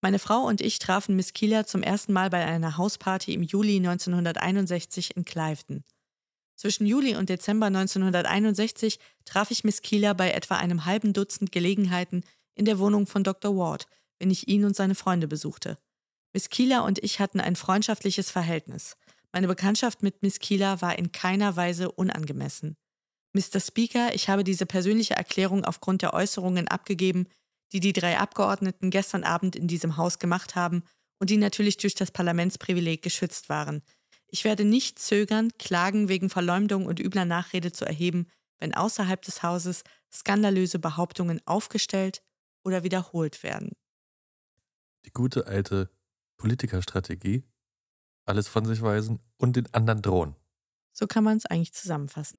Meine Frau und ich trafen Miss Kieler zum ersten Mal bei einer Hausparty im Juli 1961 in Cliveden. Zwischen Juli und Dezember 1961 traf ich Miss Kieler bei etwa einem halben Dutzend Gelegenheiten in der Wohnung von Dr. Ward, wenn ich ihn und seine Freunde besuchte. Miss Kieler und ich hatten ein freundschaftliches Verhältnis. Meine Bekanntschaft mit Miss Kieler war in keiner Weise unangemessen. Mr. Speaker, ich habe diese persönliche Erklärung aufgrund der Äußerungen abgegeben, die die drei Abgeordneten gestern Abend in diesem Haus gemacht haben und die natürlich durch das Parlamentsprivileg geschützt waren. Ich werde nicht zögern, Klagen wegen Verleumdung und übler Nachrede zu erheben, wenn außerhalb des Hauses skandalöse Behauptungen aufgestellt oder wiederholt werden. Die gute alte Politikerstrategie. Alles von sich weisen und den anderen drohen. So kann man es eigentlich zusammenfassen.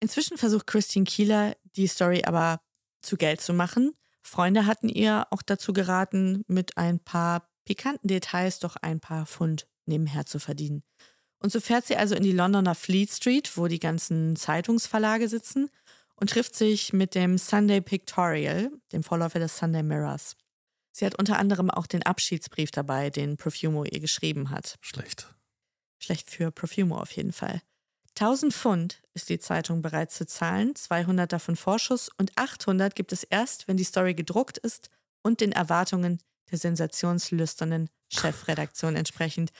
Inzwischen versucht Christine Kieler, die Story aber zu Geld zu machen. Freunde hatten ihr auch dazu geraten, mit ein paar pikanten Details doch ein paar Pfund nebenher zu verdienen. Und so fährt sie also in die Londoner Fleet Street, wo die ganzen Zeitungsverlage sitzen, und trifft sich mit dem Sunday Pictorial, dem Vorläufer des Sunday Mirrors. Sie hat unter anderem auch den Abschiedsbrief dabei, den Profumo ihr geschrieben hat. Schlecht. Schlecht für Profumo auf jeden Fall. 1000 Pfund ist die Zeitung bereit zu zahlen, 200 davon Vorschuss und 800 gibt es erst, wenn die Story gedruckt ist und den Erwartungen der sensationslüsternen Chefredaktion entsprechend.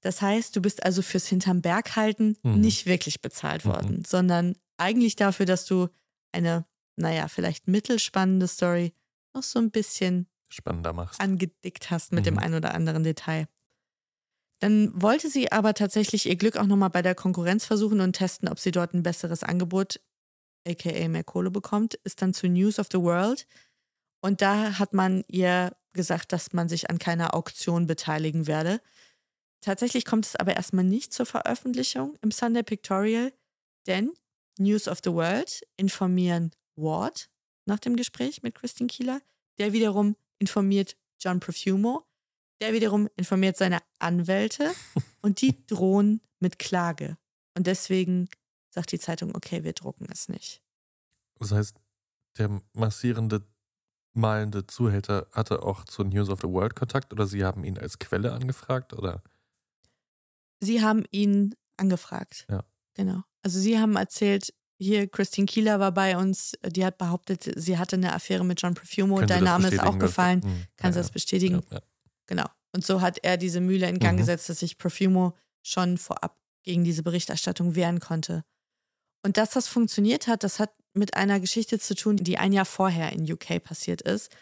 Das heißt, du bist also fürs hinterm Berg halten Mhm. nicht wirklich bezahlt worden, sondern eigentlich dafür, dass du eine, naja, vielleicht mittelspannende Story noch so ein bisschen Spannender machst. angedickt hast mit dem Mhm. ein oder anderen Detail. Dann wollte sie aber tatsächlich ihr Glück auch nochmal bei der Konkurrenz versuchen und testen, ob sie dort ein besseres Angebot, aka mehr Kohle bekommt, ist dann zu News of the World. Und da hat man ihr gesagt, dass man sich an keiner Auktion beteiligen werde. Tatsächlich kommt es aber erstmal nicht zur Veröffentlichung im Sunday Pictorial, denn News of the World informieren Ward nach dem Gespräch mit Christine Kieler, der wiederum informiert John Profumo, der wiederum informiert seine Anwälte und die drohen mit Klage. Und deswegen sagt die Zeitung, okay, wir drucken es nicht. Das heißt, der massierende, malende Zuhälter hatte auch zu News of the World Kontakt oder Sie haben ihn als Quelle angefragt oder? Sie haben ihn angefragt. Ja. Genau. Also sie haben erzählt, hier Christine Kieler war bei uns, die hat behauptet, sie hatte eine Affäre mit John Profumo, Können dein Name ist auch gefallen. Hm, Kann sie ja, das bestätigen? Ja, ja. Genau. Und so hat er diese Mühle in Gang Mhm. gesetzt, dass sich Profumo schon vorab gegen diese Berichterstattung wehren konnte. Und dass das funktioniert hat, das hat mit einer Geschichte zu tun, die ein Jahr vorher in UK passiert ist.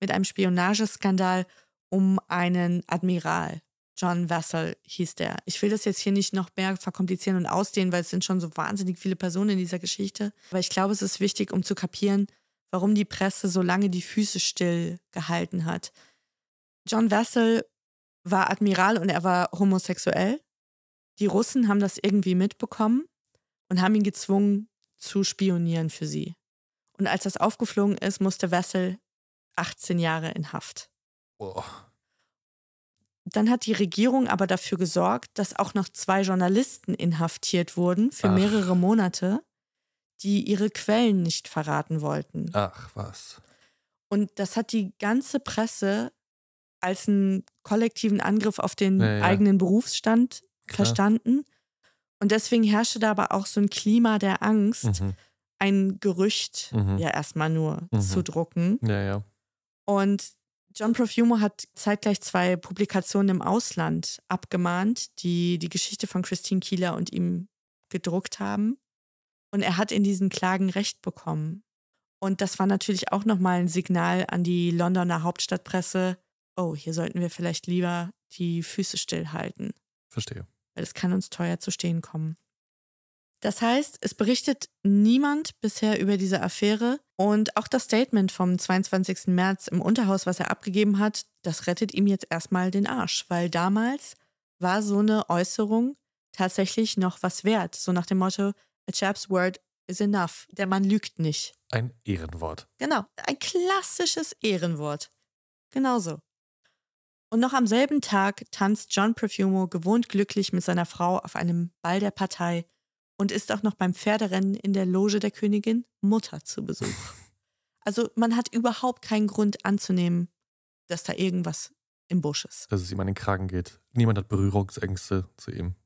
Mit einem Spionageskandal um einen Admiral. John Vassal hieß der. Ich will das jetzt hier nicht noch mehr verkomplizieren und ausdehnen, weil es sind schon so wahnsinnig viele Personen in dieser Geschichte. Aber ich glaube, es ist wichtig, um zu kapieren, warum die Presse so lange die Füße still gehalten hat. John Vassal war Admiral und er war homosexuell. Die Russen haben das irgendwie mitbekommen und haben ihn gezwungen zu spionieren für sie. Und als das aufgeflogen ist, musste Vassal 18 Jahre in Haft. Boah. Dann hat die Regierung aber dafür gesorgt, dass auch noch zwei Journalisten inhaftiert wurden für Ach. mehrere Monate, die ihre Quellen nicht verraten wollten. Ach was. Und das hat die ganze Presse als einen kollektiven Angriff auf den Ja, ja. eigenen Berufsstand Klar. verstanden. Und deswegen herrschte da aber auch so ein Klima der Angst, Mhm. ein Gerücht Mhm. ja erstmal nur Mhm. zu drucken. Ja, ja. Und John Profumo hat zeitgleich zwei Publikationen im Ausland abgemahnt, die die Geschichte von Christine Kieler und ihm gedruckt haben. Und er hat in diesen Klagen Recht bekommen. Und das war natürlich auch nochmal ein Signal an die Londoner Hauptstadtpresse, oh, hier sollten wir vielleicht lieber die Füße stillhalten, Verstehe. weil es kann uns teuer zu stehen kommen. Das heißt, es berichtet niemand bisher über diese Affäre und auch das Statement vom 22. März im Unterhaus, was er abgegeben hat, das rettet ihm jetzt erstmal den Arsch, weil damals war so eine Äußerung tatsächlich noch was wert, so nach dem Motto, a chap's word is enough, der Mann lügt nicht. Ein Ehrenwort. Genau, ein klassisches Ehrenwort. Genauso. Und noch am selben Tag tanzt John Profumo gewohnt glücklich mit seiner Frau auf einem Ball der Partei und ist auch noch beim Pferderennen in der Loge der Königin Mutter zu Besuch. Also man hat überhaupt keinen Grund anzunehmen, dass da irgendwas im Busch ist. Dass es ihm an den Kragen geht. Niemand hat Berührungsängste zu ihm.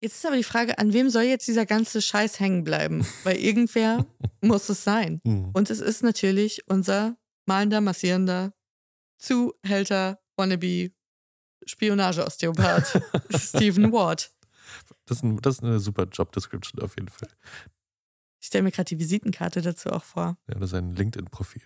Jetzt ist aber die Frage, an wem soll jetzt dieser ganze Scheiß hängen bleiben? Weil irgendwer muss es sein. Mhm. Und es ist natürlich unser malender, massierender, Zuhälter, Wannabe, Spionage-Osteopath, Stephen Ward. Das ist, ein, das ist eine super Job-Description auf jeden Fall. Ich stelle mir gerade die Visitenkarte dazu auch vor. Ja, das ist ein LinkedIn-Profil.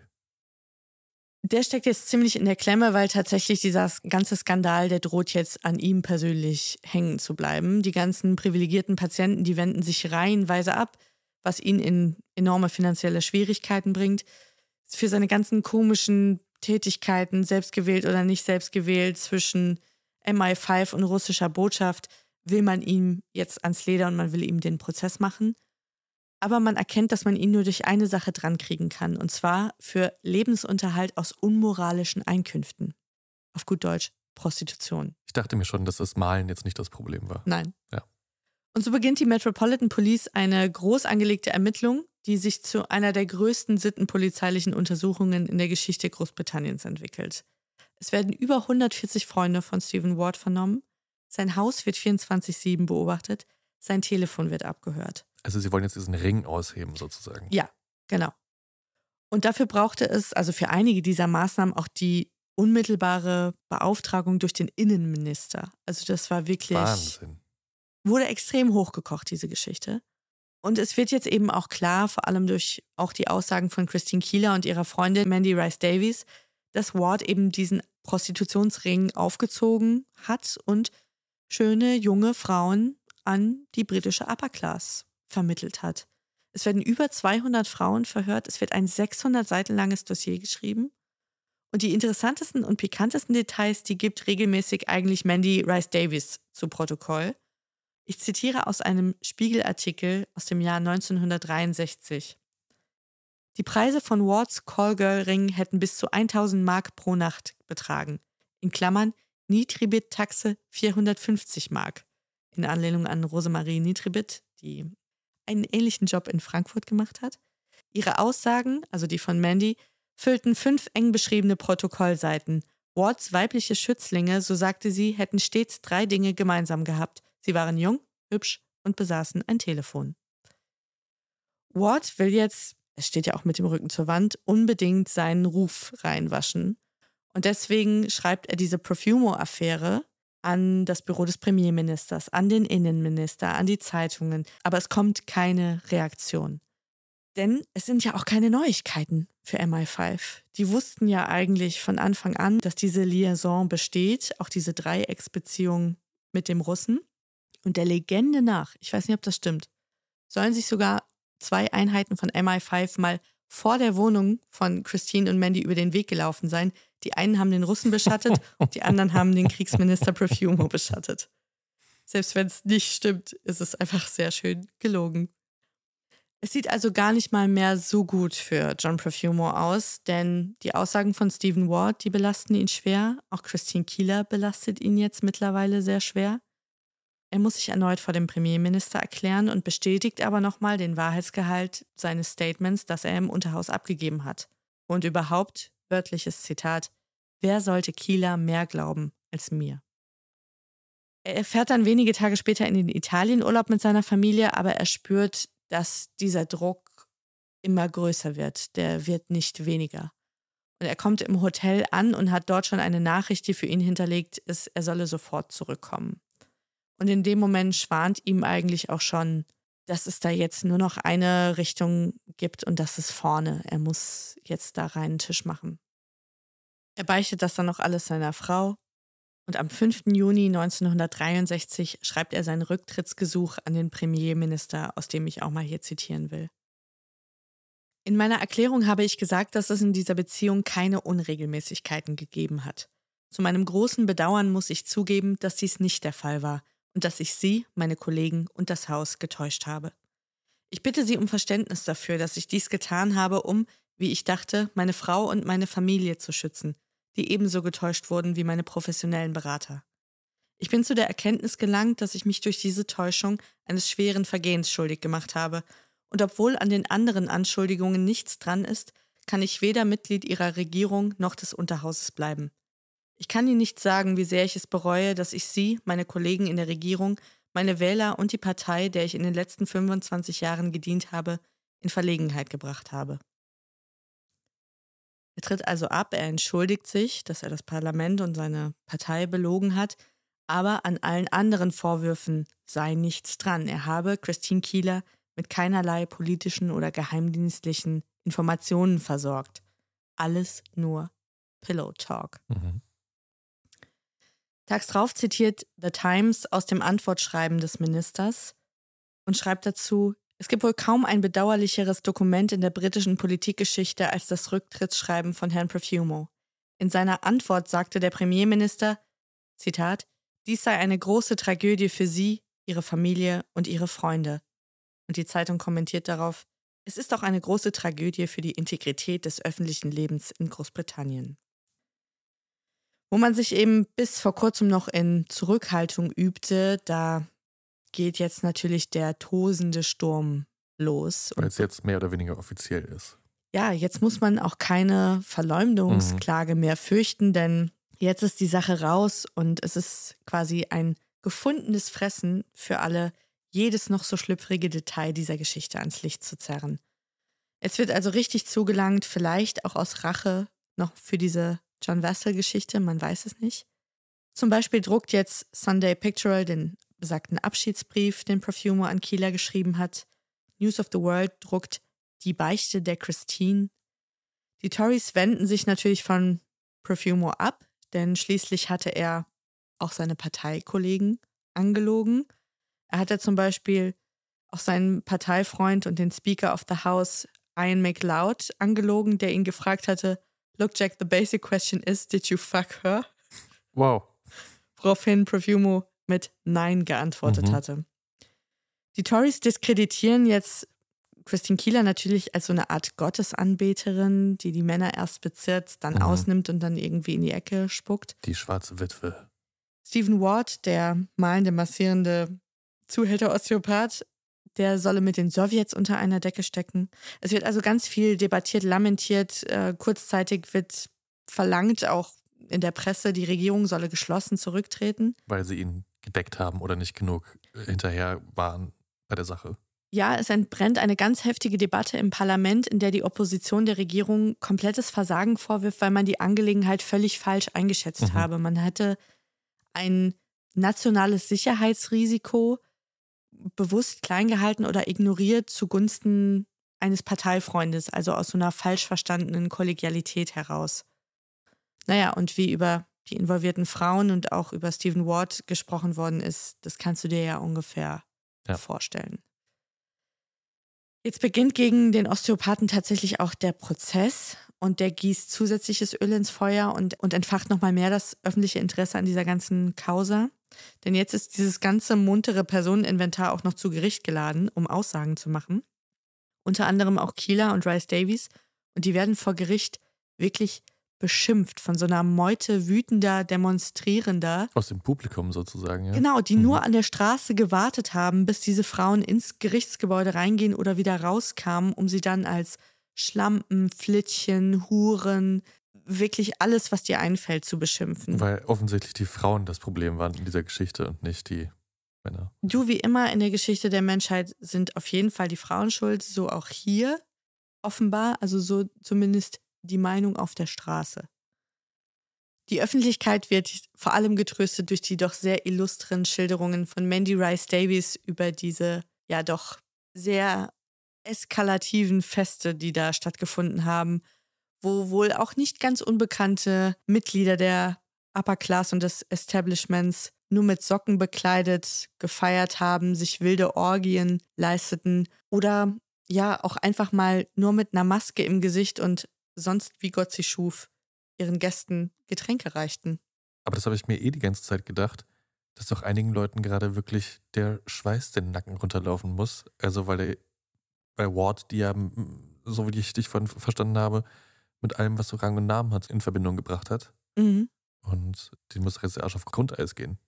Der steckt jetzt ziemlich in der Klemme, weil tatsächlich dieser ganze Skandal, der droht jetzt an ihm persönlich hängen zu bleiben. Die ganzen privilegierten Patienten, die wenden sich reihenweise ab, was ihn in enorme finanzielle Schwierigkeiten bringt. Für seine ganzen komischen Tätigkeiten, selbstgewählt oder nicht selbstgewählt, zwischen MI5 und russischer Botschaft, will man ihm jetzt ans Leder und man will ihm den Prozess machen. Aber man erkennt, dass man ihn nur durch eine Sache drankriegen kann, und zwar für Lebensunterhalt aus unmoralischen Einkünften. Auf gut Deutsch, Prostitution. Ich dachte mir schon, dass das Malen jetzt nicht das Problem war. Nein. Ja. Und so beginnt die Metropolitan Police eine groß angelegte Ermittlung, die sich zu einer der größten sittenpolizeilichen Untersuchungen in der Geschichte Großbritanniens entwickelt. Es werden über 140 Freunde von Stephen Ward vernommen. Sein Haus wird 24-7 beobachtet. Sein Telefon wird abgehört. Also sie wollen jetzt diesen Ring ausheben sozusagen. Ja, genau. Und dafür brauchte es, also für einige dieser Maßnahmen, auch die unmittelbare Beauftragung durch den Innenminister. Also das war wirklich, Wahnsinn. Wurde extrem hochgekocht, diese Geschichte. Und es wird jetzt eben auch klar, vor allem durch auch die Aussagen von Christine Kieler und ihrer Freundin Mandy Rice Davies, dass Ward eben diesen Prostitutionsring aufgezogen hat und schöne junge Frauen an die britische Upper Class vermittelt hat. Es werden über 200 Frauen verhört, es wird ein 600 Seiten langes Dossier geschrieben. Und die interessantesten und pikantesten Details, die gibt regelmäßig eigentlich Mandy Rice Davies zu Protokoll. Ich zitiere aus einem Spiegelartikel aus dem Jahr 1963. Die Preise von Wards Callgirl-Ring hätten bis zu 1000 Mark pro Nacht betragen. In Klammern Nitribit-Taxe 450 Mark. In Anlehnung an Rosemarie Nitribit, die einen ähnlichen Job in Frankfurt gemacht hat. Ihre Aussagen, also die von Mandy, füllten fünf eng beschriebene Protokollseiten. Wards weibliche Schützlinge, so sagte sie, hätten stets drei Dinge gemeinsam gehabt. Sie waren jung, hübsch und besaßen ein Telefon. Ward will jetzt, es steht ja auch mit dem Rücken zur Wand, unbedingt seinen Ruf reinwaschen. Und deswegen schreibt er diese Profumo-Affäre an das Büro des Premierministers, an den Innenminister, an die Zeitungen. Aber es kommt keine Reaktion. Denn es sind ja auch keine Neuigkeiten für MI5. Die wussten ja eigentlich von Anfang an, dass diese Liaison besteht, auch diese Dreiecksbeziehung mit dem Russen. Und der Legende nach, ich weiß nicht, ob das stimmt, sollen sich sogar zwei Einheiten von MI5 mal vor der Wohnung von Christine und Mandy über den Weg gelaufen sein. Die einen haben den Russen beschattet und die anderen haben den Kriegsminister Profumo beschattet. Selbst wenn es nicht stimmt, ist es einfach sehr schön gelogen. Es sieht also gar nicht mal mehr so gut für John Profumo aus, denn die Aussagen von Stephen Ward, die belasten ihn schwer. Auch Christine Kieler belastet ihn jetzt mittlerweile sehr schwer. Er muss sich erneut vor dem Premierminister erklären und bestätigt aber nochmal den Wahrheitsgehalt seines Statements, das er im Unterhaus abgegeben hat. Und überhaupt, wörtliches Zitat, wer sollte Kieler mehr glauben als mir? Er fährt dann wenige Tage später in den Italienurlaub mit seiner Familie, aber er spürt, dass dieser Druck immer größer wird. Der wird nicht weniger. Und er kommt im Hotel an und hat dort schon eine Nachricht, die für ihn hinterlegt ist, er solle sofort zurückkommen. Und in dem Moment schwant ihm eigentlich auch schon, dass es da jetzt nur noch eine Richtung gibt und das ist vorne. Er muss jetzt da reinen Tisch machen. Er beichtet das dann noch alles seiner Frau und am 5. Juni 1963 schreibt er sein Rücktrittsgesuch an den Premierminister, aus dem ich auch mal hier zitieren will. In meiner Erklärung habe ich gesagt, dass es in dieser Beziehung keine Unregelmäßigkeiten gegeben hat. Zu meinem großen Bedauern muss ich zugeben, dass dies nicht der Fall war und dass ich Sie, meine Kollegen und das Haus getäuscht habe. Ich bitte Sie um Verständnis dafür, dass ich dies getan habe, um, wie ich dachte, meine Frau und meine Familie zu schützen, die ebenso getäuscht wurden wie meine professionellen Berater. Ich bin zu der Erkenntnis gelangt, dass ich mich durch diese Täuschung eines schweren Vergehens schuldig gemacht habe und obwohl an den anderen Anschuldigungen nichts dran ist, kann ich weder Mitglied ihrer Regierung noch des Unterhauses bleiben. Ich kann Ihnen nicht sagen, wie sehr ich es bereue, dass ich Sie, meine Kollegen in der Regierung, meine Wähler und die Partei, der ich in den letzten 25 Jahren gedient habe, in Verlegenheit gebracht habe. Er tritt also ab, er entschuldigt sich, dass er das Parlament und seine Partei belogen hat, aber an allen anderen Vorwürfen sei nichts dran. Er habe Christine Kieler mit keinerlei politischen oder geheimdienstlichen Informationen versorgt. Alles nur Pillow Talk. Mhm. Tags drauf zitiert The Times aus dem Antwortschreiben des Ministers und schreibt dazu, es gibt wohl kaum ein bedauerlicheres Dokument in der britischen Politikgeschichte als das Rücktrittsschreiben von Herrn Profumo. In seiner Antwort sagte der Premierminister, Zitat, dies sei eine große Tragödie für Sie, Ihre Familie und Ihre Freunde. Und die Zeitung kommentiert darauf, es ist auch eine große Tragödie für die Integrität des öffentlichen Lebens in Großbritannien. Wo man sich eben bis vor kurzem noch in Zurückhaltung übte, da geht jetzt natürlich der tosende Sturm los. Weil es jetzt mehr oder weniger offiziell ist. Ja, jetzt muss man auch keine Verleumdungsklage mhm. mehr fürchten, denn jetzt ist die Sache raus und es ist quasi ein gefundenes Fressen für alle, jedes noch so schlüpfrige Detail dieser Geschichte ans Licht zu zerren. Es wird also richtig zugelangt, vielleicht auch aus Rache noch für diese John Vassell-Geschichte, man weiß es nicht. Zum Beispiel druckt jetzt Sunday Pictorial den besagten Abschiedsbrief, den Profumo an Kieler geschrieben hat. News of the World druckt die Beichte der Christine. Die Tories wenden sich natürlich von Profumo ab, denn schließlich hatte er auch seine Parteikollegen angelogen. Er hat ja zum Beispiel auch seinen Parteifreund und den Speaker of the House, Ian McLeod, angelogen, der ihn gefragt hatte, Look, Jack, the basic question is, did you fuck her? Wow. Woraufhin Profumo mit Nein geantwortet mhm. hatte. Die Tories diskreditieren jetzt Christine Kieler natürlich als so eine Art Gottesanbeterin, die die Männer erst bezirzt, dann mhm. ausnimmt und dann irgendwie in die Ecke spuckt. Die schwarze Witwe. Stephen Ward, der malende, massierende Zuhälter-Osteopath, der solle mit den Sowjets unter einer Decke stecken. Es wird also ganz viel debattiert, lamentiert. Äh, kurzzeitig wird verlangt, auch in der Presse, die Regierung solle geschlossen zurücktreten. Weil sie ihn gedeckt haben oder nicht genug hinterher waren bei der Sache. Ja, es entbrennt eine ganz heftige Debatte im Parlament, in der die Opposition der Regierung komplettes Versagen vorwirft, weil man die Angelegenheit völlig falsch eingeschätzt mhm. habe. Man hätte ein nationales Sicherheitsrisiko bewusst klein gehalten oder ignoriert zugunsten eines Parteifreundes, also aus so einer falsch verstandenen Kollegialität heraus. Naja, und wie über die involvierten Frauen und auch über Stephen Ward gesprochen worden ist, das kannst du dir ja ungefähr ja. vorstellen. Jetzt beginnt gegen den Osteopathen tatsächlich auch der Prozess und der gießt zusätzliches Öl ins Feuer und, und entfacht nochmal mehr das öffentliche Interesse an dieser ganzen Causa. Denn jetzt ist dieses ganze muntere Personeninventar auch noch zu Gericht geladen, um Aussagen zu machen. Unter anderem auch Keeler und Rice Davies. Und die werden vor Gericht wirklich beschimpft von so einer Meute wütender Demonstrierender. Aus dem Publikum sozusagen, ja. Genau, die mhm. nur an der Straße gewartet haben, bis diese Frauen ins Gerichtsgebäude reingehen oder wieder rauskamen, um sie dann als Schlampen, Flittchen, Huren, wirklich alles, was dir einfällt, zu beschimpfen. Weil offensichtlich die Frauen das Problem waren in dieser Geschichte und nicht die Männer. Du, wie immer in der Geschichte der Menschheit, sind auf jeden Fall die Frauen schuld, so auch hier offenbar, also so zumindest die Meinung auf der Straße. Die Öffentlichkeit wird vor allem getröstet durch die doch sehr illustren Schilderungen von Mandy Rice Davies über diese ja doch sehr eskalativen Feste, die da stattgefunden haben, wo wohl auch nicht ganz unbekannte Mitglieder der Upper Class und des Establishments nur mit Socken bekleidet gefeiert haben, sich wilde Orgien leisteten oder ja auch einfach mal nur mit einer Maske im Gesicht und sonst wie Gott sie schuf, ihren Gästen Getränke reichten. Aber das habe ich mir eh die ganze Zeit gedacht, dass doch einigen Leuten gerade wirklich der Schweiß den Nacken runterlaufen muss. Also weil bei Ward, die ja, so wie ich dich von verstanden habe, mit allem, was so Rang und Namen hat, in Verbindung gebracht hat. Mhm. Und die muss jetzt Arsch auf Grundeis gehen.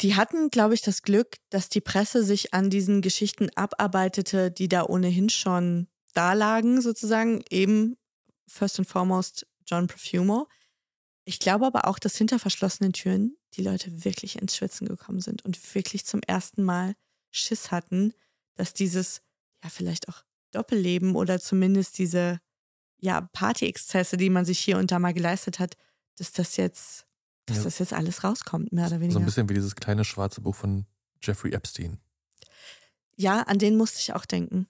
Die hatten, glaube ich, das Glück, dass die Presse sich an diesen Geschichten abarbeitete, die da ohnehin schon da lagen, sozusagen. Eben first and foremost John Profumo. Ich glaube aber auch, dass hinter verschlossenen Türen die Leute wirklich ins Schwitzen gekommen sind und wirklich zum ersten Mal Schiss hatten, dass dieses, ja, vielleicht auch Doppelleben oder zumindest diese, ja, Party-Exzesse, die man sich hier und da mal geleistet hat, dass das jetzt, dass ja. das jetzt alles rauskommt, mehr oder weniger. So ein bisschen wie dieses kleine schwarze Buch von Jeffrey Epstein. Ja, an den musste ich auch denken.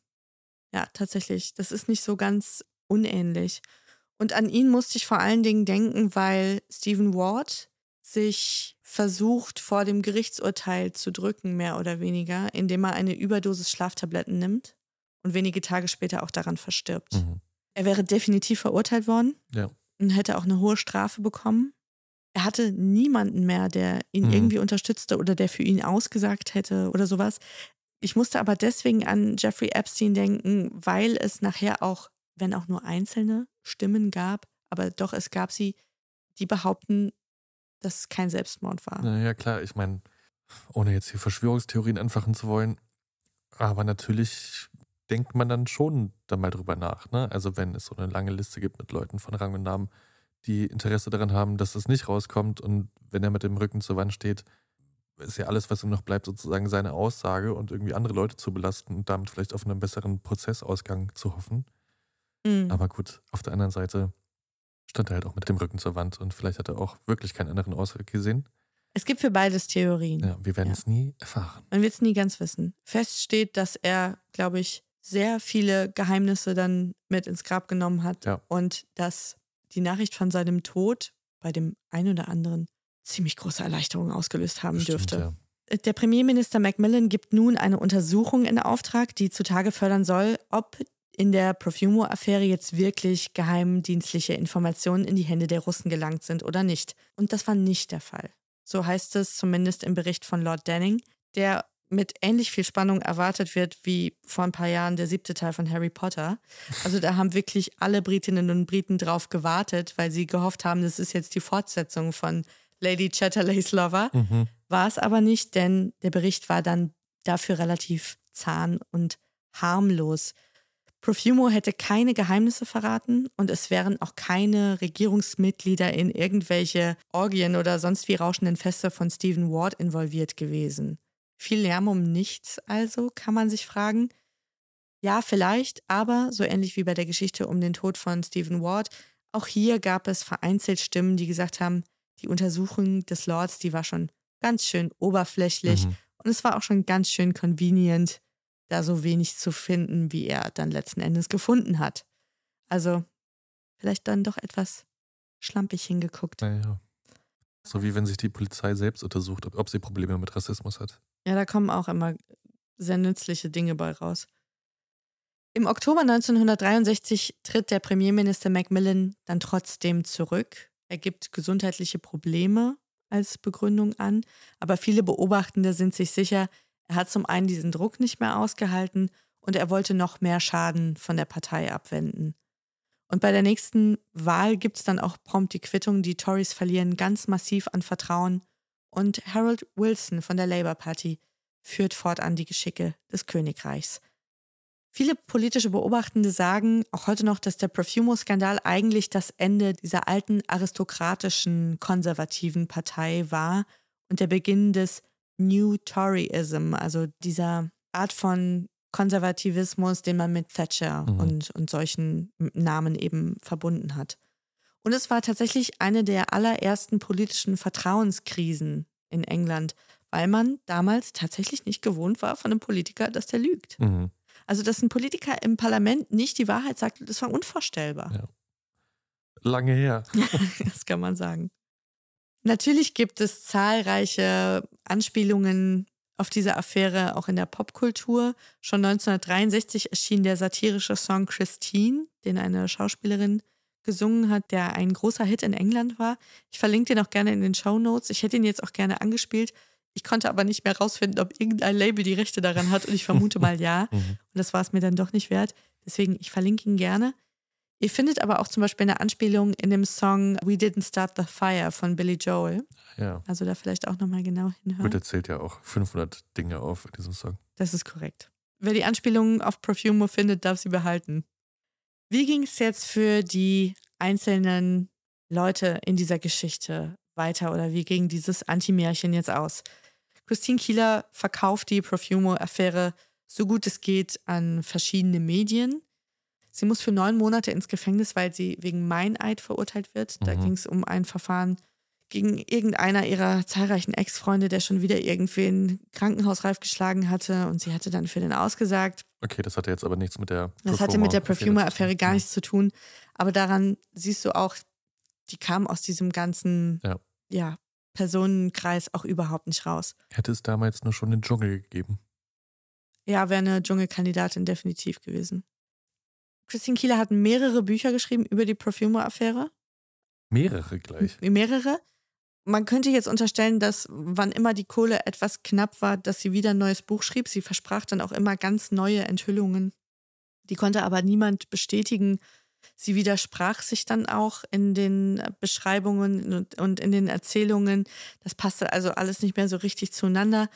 Ja, tatsächlich. Das ist nicht so ganz unähnlich. Und an ihn musste ich vor allen Dingen denken, weil Stephen Ward sich versucht, vor dem Gerichtsurteil zu drücken, mehr oder weniger, indem er eine Überdosis Schlaftabletten nimmt und wenige Tage später auch daran verstirbt. Mhm. Er wäre definitiv verurteilt worden ja. und hätte auch eine hohe Strafe bekommen. Er hatte niemanden mehr, der ihn mhm. irgendwie unterstützte oder der für ihn ausgesagt hätte oder sowas. Ich musste aber deswegen an Jeffrey Epstein denken, weil es nachher auch, wenn auch nur einzelne Stimmen gab, aber doch, es gab sie, die behaupten, dass es kein Selbstmord war. Naja, klar, ich meine, ohne jetzt hier Verschwörungstheorien anfachen zu wollen, aber natürlich denkt man dann schon da mal drüber nach. Ne? Also wenn es so eine lange Liste gibt mit Leuten von Rang und Namen, die Interesse daran haben, dass es nicht rauskommt und wenn er mit dem Rücken zur Wand steht, ist ja alles, was ihm noch bleibt, sozusagen seine Aussage und irgendwie andere Leute zu belasten und damit vielleicht auf einen besseren Prozessausgang zu hoffen. Mhm. Aber gut, auf der anderen Seite stand er halt auch mit dem Rücken zur Wand und vielleicht hat er auch wirklich keinen anderen Ausweg gesehen. Es gibt für beides Theorien. Ja, wir werden ja. es nie erfahren. Man wird es nie ganz wissen. Fest steht, dass er, glaube ich, sehr viele Geheimnisse dann mit ins Grab genommen hat ja. und dass die Nachricht von seinem Tod bei dem einen oder anderen ziemlich große Erleichterung ausgelöst haben Bestimmt, dürfte. Ja. Der Premierminister Macmillan gibt nun eine Untersuchung in Auftrag, die zutage fördern soll, ob in der Profumo-Affäre jetzt wirklich geheimdienstliche Informationen in die Hände der Russen gelangt sind oder nicht. Und das war nicht der Fall. So heißt es zumindest im Bericht von Lord Denning, der mit ähnlich viel Spannung erwartet wird wie vor ein paar Jahren der siebte Teil von Harry Potter. Also da haben wirklich alle Britinnen und Briten drauf gewartet, weil sie gehofft haben, das ist jetzt die Fortsetzung von Lady Chatterleys Lover. Mhm. War es aber nicht, denn der Bericht war dann dafür relativ zahn und harmlos. Profumo hätte keine Geheimnisse verraten und es wären auch keine Regierungsmitglieder in irgendwelche Orgien oder sonst wie rauschenden Feste von Stephen Ward involviert gewesen. Viel Lärm um nichts also, kann man sich fragen. Ja, vielleicht, aber so ähnlich wie bei der Geschichte um den Tod von Stephen Ward, auch hier gab es vereinzelt Stimmen, die gesagt haben, die Untersuchung des Lords, die war schon ganz schön oberflächlich mhm. und es war auch schon ganz schön convenient, da so wenig zu finden, wie er dann letzten Endes gefunden hat. Also vielleicht dann doch etwas schlampig hingeguckt. Naja. So wie wenn sich die Polizei selbst untersucht, ob, ob sie Probleme mit Rassismus hat. Ja, da kommen auch immer sehr nützliche Dinge bei raus. Im Oktober 1963 tritt der Premierminister Macmillan dann trotzdem zurück. Er gibt gesundheitliche Probleme als Begründung an, aber viele Beobachtende sind sich sicher, er hat zum einen diesen Druck nicht mehr ausgehalten und er wollte noch mehr Schaden von der Partei abwenden. Und bei der nächsten Wahl gibt es dann auch prompt die Quittung, die Tories verlieren ganz massiv an Vertrauen und Harold Wilson von der Labour Party führt fortan die Geschicke des Königreichs. Viele politische Beobachtende sagen auch heute noch, dass der Profumo-Skandal eigentlich das Ende dieser alten aristokratischen konservativen Partei war und der Beginn des New Toryism, also dieser Art von Konservativismus, den man mit Thatcher mhm. und, und solchen Namen eben verbunden hat. Und es war tatsächlich eine der allerersten politischen Vertrauenskrisen in England, weil man damals tatsächlich nicht gewohnt war von einem Politiker, dass der lügt. Mhm. Also, dass ein Politiker im Parlament nicht die Wahrheit sagt, das war unvorstellbar. Ja. Lange her. das kann man sagen. Natürlich gibt es zahlreiche Anspielungen auf diese Affäre auch in der Popkultur. Schon 1963 erschien der satirische Song Christine, den eine Schauspielerin gesungen hat, der ein großer Hit in England war. Ich verlinke den auch gerne in den Show Notes. Ich hätte ihn jetzt auch gerne angespielt, ich konnte aber nicht mehr rausfinden, ob irgendein Label die Rechte daran hat und ich vermute mal ja. Mhm. Und das war es mir dann doch nicht wert. Deswegen, ich verlinke ihn gerne. Ihr findet aber auch zum Beispiel eine Anspielung in dem Song We Didn't Start the Fire von Billy Joel. Ja. Also da vielleicht auch nochmal genau hinhören. Und er zählt ja auch 500 Dinge auf in diesem Song. Das ist korrekt. Wer die Anspielungen auf Perfumo findet, darf sie behalten. Wie ging es jetzt für die einzelnen Leute in dieser Geschichte weiter oder wie ging dieses Anti-Märchen jetzt aus? Christine Kieler verkauft die Profumo-Affäre so gut es geht an verschiedene Medien. Sie muss für neun Monate ins Gefängnis, weil sie wegen Meineid verurteilt wird. Da mhm. ging es um ein Verfahren gegen irgendeiner ihrer zahlreichen Ex-Freunde, der schon wieder irgendwen krankenhausreif geschlagen hatte und sie hatte dann für den ausgesagt. Okay, das hatte jetzt aber nichts mit der Das hatte mit der Perfumer-Affäre gar nichts zu tun. Aber daran siehst du auch, die kam aus diesem ganzen ja. ja Personenkreis auch überhaupt nicht raus. Hätte es damals nur schon den Dschungel gegeben? Ja, wäre eine Dschungelkandidatin definitiv gewesen. Christine Kieler hat mehrere Bücher geschrieben über die Perfumer-Affäre. Mehrere gleich. Mehrere. Man könnte jetzt unterstellen, dass wann immer die Kohle etwas knapp war, dass sie wieder ein neues Buch schrieb. Sie versprach dann auch immer ganz neue Enthüllungen. Die konnte aber niemand bestätigen, Sie widersprach sich dann auch in den Beschreibungen und in den Erzählungen. Das passte also alles nicht mehr so richtig zueinander.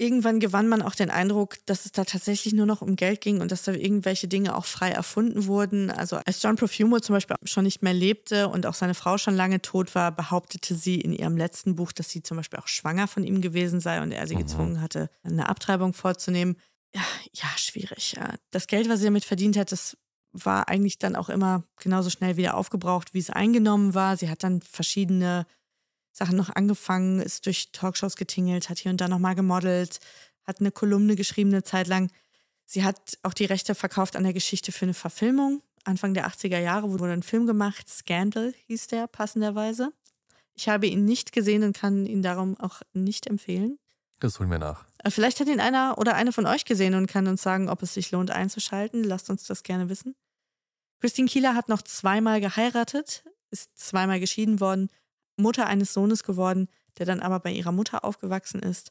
Irgendwann gewann man auch den Eindruck, dass es da tatsächlich nur noch um Geld ging und dass da irgendwelche Dinge auch frei erfunden wurden. Also als John Profumo zum Beispiel schon nicht mehr lebte und auch seine Frau schon lange tot war, behauptete sie in ihrem letzten Buch, dass sie zum Beispiel auch schwanger von ihm gewesen sei und er sie mhm. gezwungen hatte, eine Abtreibung vorzunehmen. Ja, ja, schwierig. Das Geld, was sie damit verdient hat, das war eigentlich dann auch immer genauso schnell wieder aufgebraucht, wie es eingenommen war. Sie hat dann verschiedene Sachen noch angefangen, ist durch Talkshows getingelt, hat hier und da nochmal gemodelt, hat eine Kolumne geschrieben eine Zeit lang. Sie hat auch die Rechte verkauft an der Geschichte für eine Verfilmung. Anfang der 80er Jahre wurde ein Film gemacht, Scandal hieß der passenderweise. Ich habe ihn nicht gesehen und kann ihn darum auch nicht empfehlen. Das holen wir nach. Äh, vielleicht hat ihn einer oder eine von euch gesehen und kann uns sagen, ob es sich lohnt einzuschalten. Lasst uns das gerne wissen. Christine Kieler hat noch zweimal geheiratet, ist zweimal geschieden worden, Mutter eines Sohnes geworden, der dann aber bei ihrer Mutter aufgewachsen ist.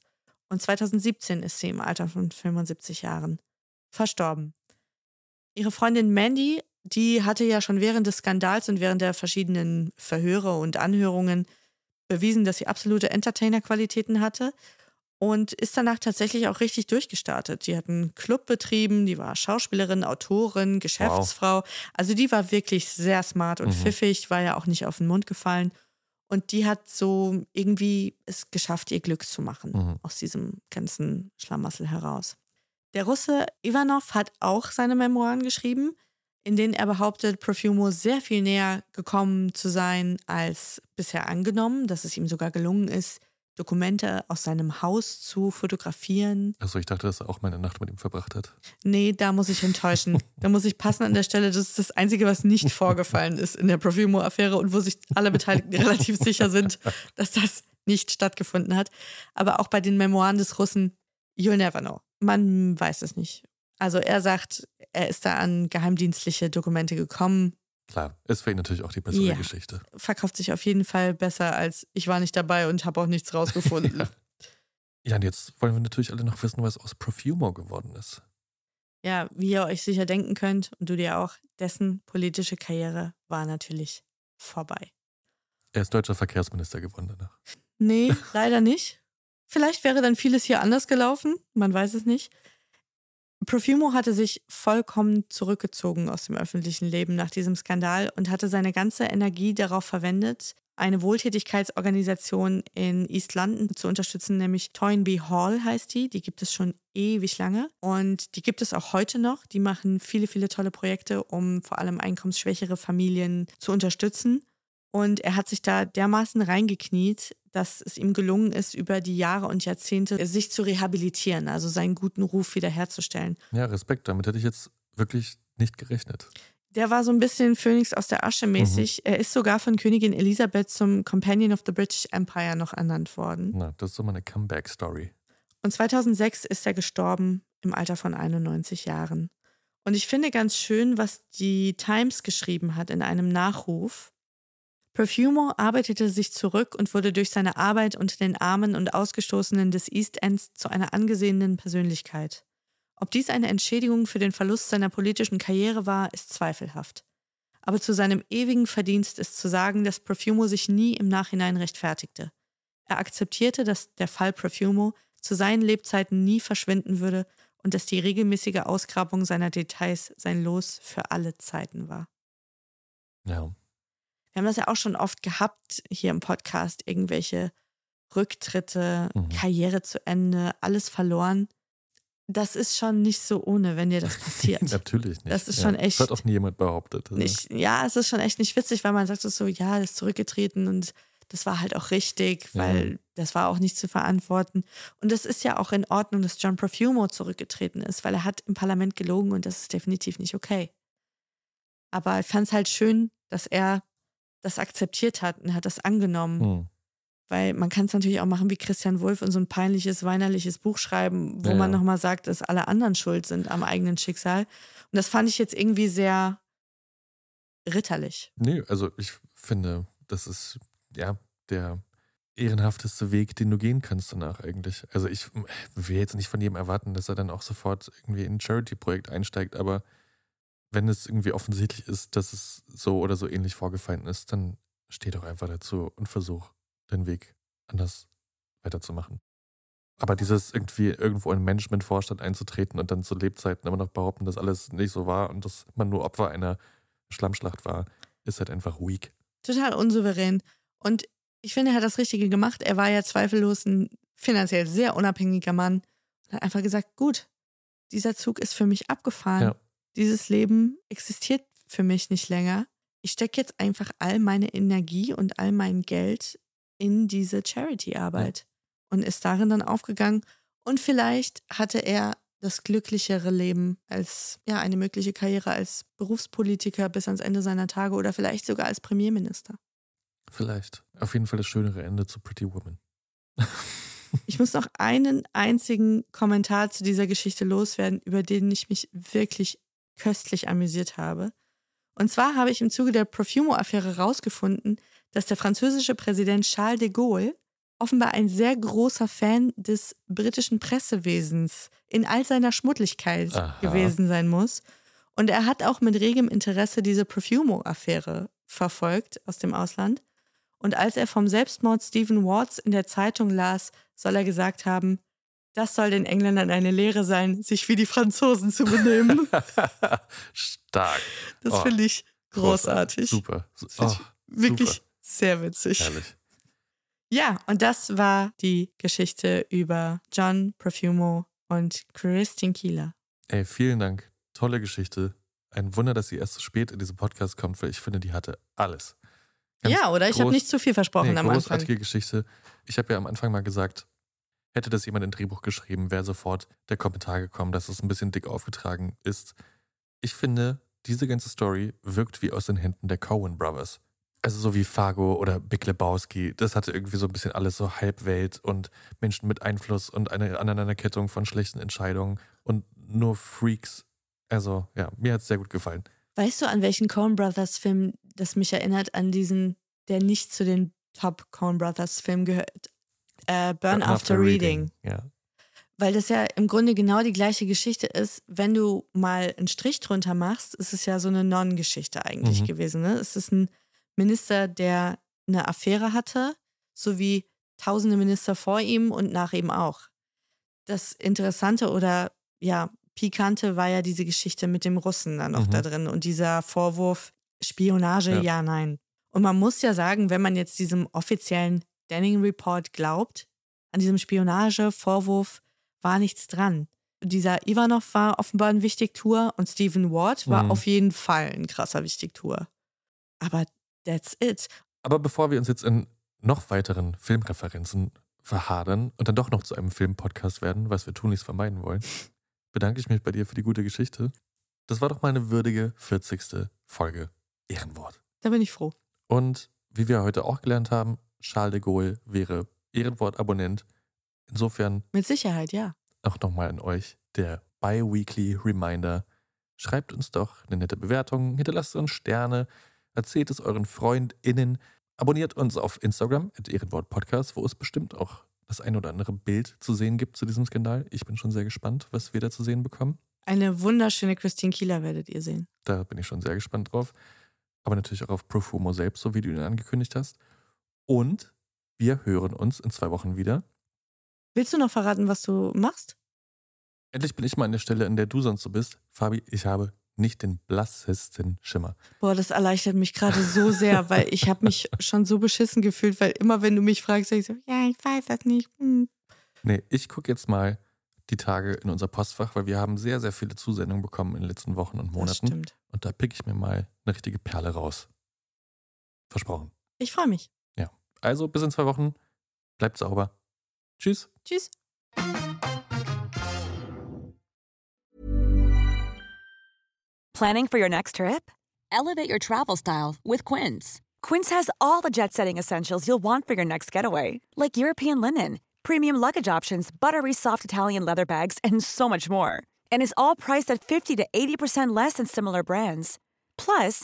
Und 2017 ist sie im Alter von 75 Jahren verstorben. Ihre Freundin Mandy, die hatte ja schon während des Skandals und während der verschiedenen Verhöre und Anhörungen bewiesen, dass sie absolute Entertainer-Qualitäten hatte und ist danach tatsächlich auch richtig durchgestartet. Die hat einen Club betrieben, die war Schauspielerin, Autorin, Geschäftsfrau. Wow. Also die war wirklich sehr smart und mhm. pfiffig, war ja auch nicht auf den Mund gefallen. Und die hat so irgendwie es geschafft, ihr Glück zu machen mhm. aus diesem ganzen Schlamassel heraus. Der Russe Ivanov hat auch seine Memoiren geschrieben, in denen er behauptet, Profumo sehr viel näher gekommen zu sein als bisher angenommen, dass es ihm sogar gelungen ist, Dokumente aus seinem Haus zu fotografieren. Achso, ich dachte, dass er auch meine Nacht mit ihm verbracht hat. Nee, da muss ich enttäuschen. da muss ich passen an der Stelle. Das ist das Einzige, was nicht vorgefallen ist in der Profumo-Affäre und wo sich alle Beteiligten relativ sicher sind, dass das nicht stattgefunden hat. Aber auch bei den Memoiren des Russen, you'll never know. Man weiß es nicht. Also er sagt, er ist da an geheimdienstliche Dokumente gekommen. Klar, es fehlt natürlich auch die bessere ja. Geschichte. Verkauft sich auf jeden Fall besser als ich war nicht dabei und habe auch nichts rausgefunden. ja. ja, und jetzt wollen wir natürlich alle noch wissen, was aus Profumo geworden ist. Ja, wie ihr euch sicher denken könnt, und du dir auch, dessen politische Karriere war natürlich vorbei. Er ist deutscher Verkehrsminister geworden danach. Nee, leider nicht. Vielleicht wäre dann vieles hier anders gelaufen, man weiß es nicht. Profumo hatte sich vollkommen zurückgezogen aus dem öffentlichen Leben nach diesem Skandal und hatte seine ganze Energie darauf verwendet, eine Wohltätigkeitsorganisation in East London zu unterstützen, nämlich Toynbee Hall heißt die. Die gibt es schon ewig lange und die gibt es auch heute noch. Die machen viele, viele tolle Projekte, um vor allem einkommensschwächere Familien zu unterstützen. Und er hat sich da dermaßen reingekniet, dass es ihm gelungen ist, über die Jahre und Jahrzehnte sich zu rehabilitieren, also seinen guten Ruf wiederherzustellen. Ja, Respekt, damit hätte ich jetzt wirklich nicht gerechnet. Der war so ein bisschen Phönix aus der Asche mäßig. Mhm. Er ist sogar von Königin Elisabeth zum Companion of the British Empire noch ernannt worden. Na, das ist so meine Comeback-Story. Und 2006 ist er gestorben im Alter von 91 Jahren. Und ich finde ganz schön, was die Times geschrieben hat in einem Nachruf. Perfumo arbeitete sich zurück und wurde durch seine Arbeit unter den Armen und Ausgestoßenen des East Ends zu einer angesehenen Persönlichkeit. Ob dies eine Entschädigung für den Verlust seiner politischen Karriere war, ist zweifelhaft. Aber zu seinem ewigen Verdienst ist zu sagen, dass Profumo sich nie im Nachhinein rechtfertigte. Er akzeptierte, dass der Fall Profumo zu seinen Lebzeiten nie verschwinden würde und dass die regelmäßige Ausgrabung seiner Details sein Los für alle Zeiten war. Ja. Wir haben das ja auch schon oft gehabt hier im Podcast, irgendwelche Rücktritte, mhm. Karriere zu Ende, alles verloren das ist schon nicht so ohne, wenn dir das passiert. Natürlich nicht. Das ist schon echt. Das hat auch nie jemand behauptet. Also. Nicht, ja, es ist schon echt nicht witzig, weil man sagt so, ja, das ist zurückgetreten und das war halt auch richtig, weil ja. das war auch nicht zu verantworten. Und es ist ja auch in Ordnung, dass John Profumo zurückgetreten ist, weil er hat im Parlament gelogen und das ist definitiv nicht okay. Aber ich fand es halt schön, dass er das akzeptiert hat und hat das angenommen. Hm. Weil man kann es natürlich auch machen wie Christian Wulff und so ein peinliches, weinerliches Buch schreiben, wo ja, man nochmal sagt, dass alle anderen schuld sind am eigenen Schicksal. Und das fand ich jetzt irgendwie sehr ritterlich. Nee, also ich finde, das ist ja der ehrenhafteste Weg, den du gehen kannst danach eigentlich. Also ich will jetzt nicht von jedem erwarten, dass er dann auch sofort irgendwie in ein Charity-Projekt einsteigt, aber wenn es irgendwie offensichtlich ist, dass es so oder so ähnlich vorgefallen ist, dann steh doch einfach dazu und versuch den Weg anders weiterzumachen. Aber dieses irgendwie irgendwo in Managementvorstand einzutreten und dann zu Lebzeiten immer noch behaupten, dass alles nicht so war und dass man nur Opfer einer Schlammschlacht war, ist halt einfach weak. Total unsouverän. Und ich finde, er hat das Richtige gemacht. Er war ja zweifellos ein finanziell sehr unabhängiger Mann und hat einfach gesagt, gut, dieser Zug ist für mich abgefahren. Ja. Dieses Leben existiert für mich nicht länger. Ich stecke jetzt einfach all meine Energie und all mein Geld in diese Charity-Arbeit ja. und ist darin dann aufgegangen. Und vielleicht hatte er das glücklichere Leben als ja eine mögliche Karriere als Berufspolitiker bis ans Ende seiner Tage oder vielleicht sogar als Premierminister. Vielleicht. Auf jeden Fall das schönere Ende zu Pretty Woman. ich muss noch einen einzigen Kommentar zu dieser Geschichte loswerden, über den ich mich wirklich köstlich amüsiert habe. Und zwar habe ich im Zuge der Profumo-Affäre herausgefunden, dass der französische Präsident Charles de Gaulle offenbar ein sehr großer Fan des britischen Pressewesens in all seiner Schmuddlichkeit Aha. gewesen sein muss. Und er hat auch mit regem Interesse diese Profumo-Affäre verfolgt aus dem Ausland. Und als er vom Selbstmord Stephen Wards in der Zeitung las, soll er gesagt haben, das soll den Engländern eine Lehre sein, sich wie die Franzosen zu benehmen. Stark. Das oh, finde ich großartig. Super. Oh, wirklich super. sehr witzig. Herrlich. Ja, und das war die Geschichte über John Profumo und Christine Kieler. Ey, vielen Dank. Tolle Geschichte. Ein Wunder, dass sie erst so spät in diesem Podcast kommt, weil ich finde, die hatte alles. Ganz ja, oder? Ich habe nicht zu viel versprochen nee, am Anfang. Großartige Geschichte. Ich habe ja am Anfang mal gesagt, Hätte das jemand in Drehbuch geschrieben, wäre sofort der Kommentar gekommen, dass es ein bisschen dick aufgetragen ist. Ich finde, diese ganze Story wirkt wie aus den Händen der Coen Brothers. Also so wie Fargo oder Big Lebowski. Das hatte irgendwie so ein bisschen alles so Halbwelt und Menschen mit Einfluss und eine Aneinanderkettung von schlechten Entscheidungen und nur Freaks. Also ja, mir hat es sehr gut gefallen. Weißt du, an welchen Coen Brothers Film das mich erinnert? An diesen, der nicht zu den Top Coen Brothers Filmen gehört, äh, Burn, After, after Reading. reading. Ja. Weil das ja im Grunde genau die gleiche Geschichte ist. Wenn du mal einen Strich drunter machst, ist es ja so eine Non-Geschichte eigentlich mhm. gewesen. Ne? Es ist ein Minister, der eine Affäre hatte, sowie tausende Minister vor ihm und nach ihm auch. Das Interessante oder ja, Pikante war ja diese Geschichte mit dem Russen dann noch Mhm. da drin und dieser Vorwurf Spionage, Ja. ja. nein. Und man muss ja sagen, wenn man jetzt diesem offiziellen Denning Report glaubt, an diesem Spionagevorwurf war nichts dran. Dieser Ivanov war offenbar ein Wichtigtour und Stephen Ward war Mhm. auf jeden Fall ein krasser Wichtigtour. Aber that's it. Aber bevor wir uns jetzt in noch weiteren Filmreferenzen verhadern und dann doch noch zu einem Filmpodcast werden, was wir tunlichst vermeiden wollen, bedanke ich mich bei dir für die gute Geschichte. Das war doch mal eine würdige 40. Folge Ehrenwort. Da bin ich froh. Und wie wir heute auch gelernt haben, Charles de Gaulle wäre Ehrenwort-Abonnent. Insofern Mit Sicherheit, ja. auch nochmal an euch der Bi-Weekly Reminder. Schreibt uns doch eine nette Bewertung, hinterlasst uns Sterne, erzählt es euren FreundInnen, abonniert uns auf Instagram, at Ehrenwort Podcast, wo es bestimmt auch das ein oder andere Bild zu sehen gibt zu diesem Skandal. Ich bin schon sehr gespannt, was wir da zu sehen bekommen. Eine wunderschöne Christine Kieler werdet ihr sehen. Da bin ich schon sehr gespannt drauf. Aber natürlich auch auf Profumo selbst, so wie du ihn angekündigt hast. Und wir hören uns in zwei Wochen wieder. Willst du noch verraten, was du machst? Endlich bin ich mal an der Stelle, an der du sonst so bist. Fabi, ich habe nicht den blassesten Schimmer. Boah, das erleichtert mich gerade so sehr, weil ich habe mich schon so beschissen gefühlt, weil immer wenn du mich fragst, sag ich so, ja, ich weiß das nicht. Hm. Nee, ich gucke jetzt mal die Tage in unser Postfach, weil wir haben sehr, sehr viele Zusendungen bekommen in den letzten Wochen und Das Monaten. stimmt. Und da pick ich mir mal eine richtige Perle raus. Versprochen. Ich freue mich. Also bis in zwei Wochen. Bleibt sauber. Tschüss. Tschüss. Planning for your next trip? Elevate your travel style with Quince. Quince has all the jet setting essentials you'll want for your next getaway, like European linen, premium luggage options, buttery soft Italian leather bags, and so much more. And is all priced at 50 to 80% less than similar brands. Plus,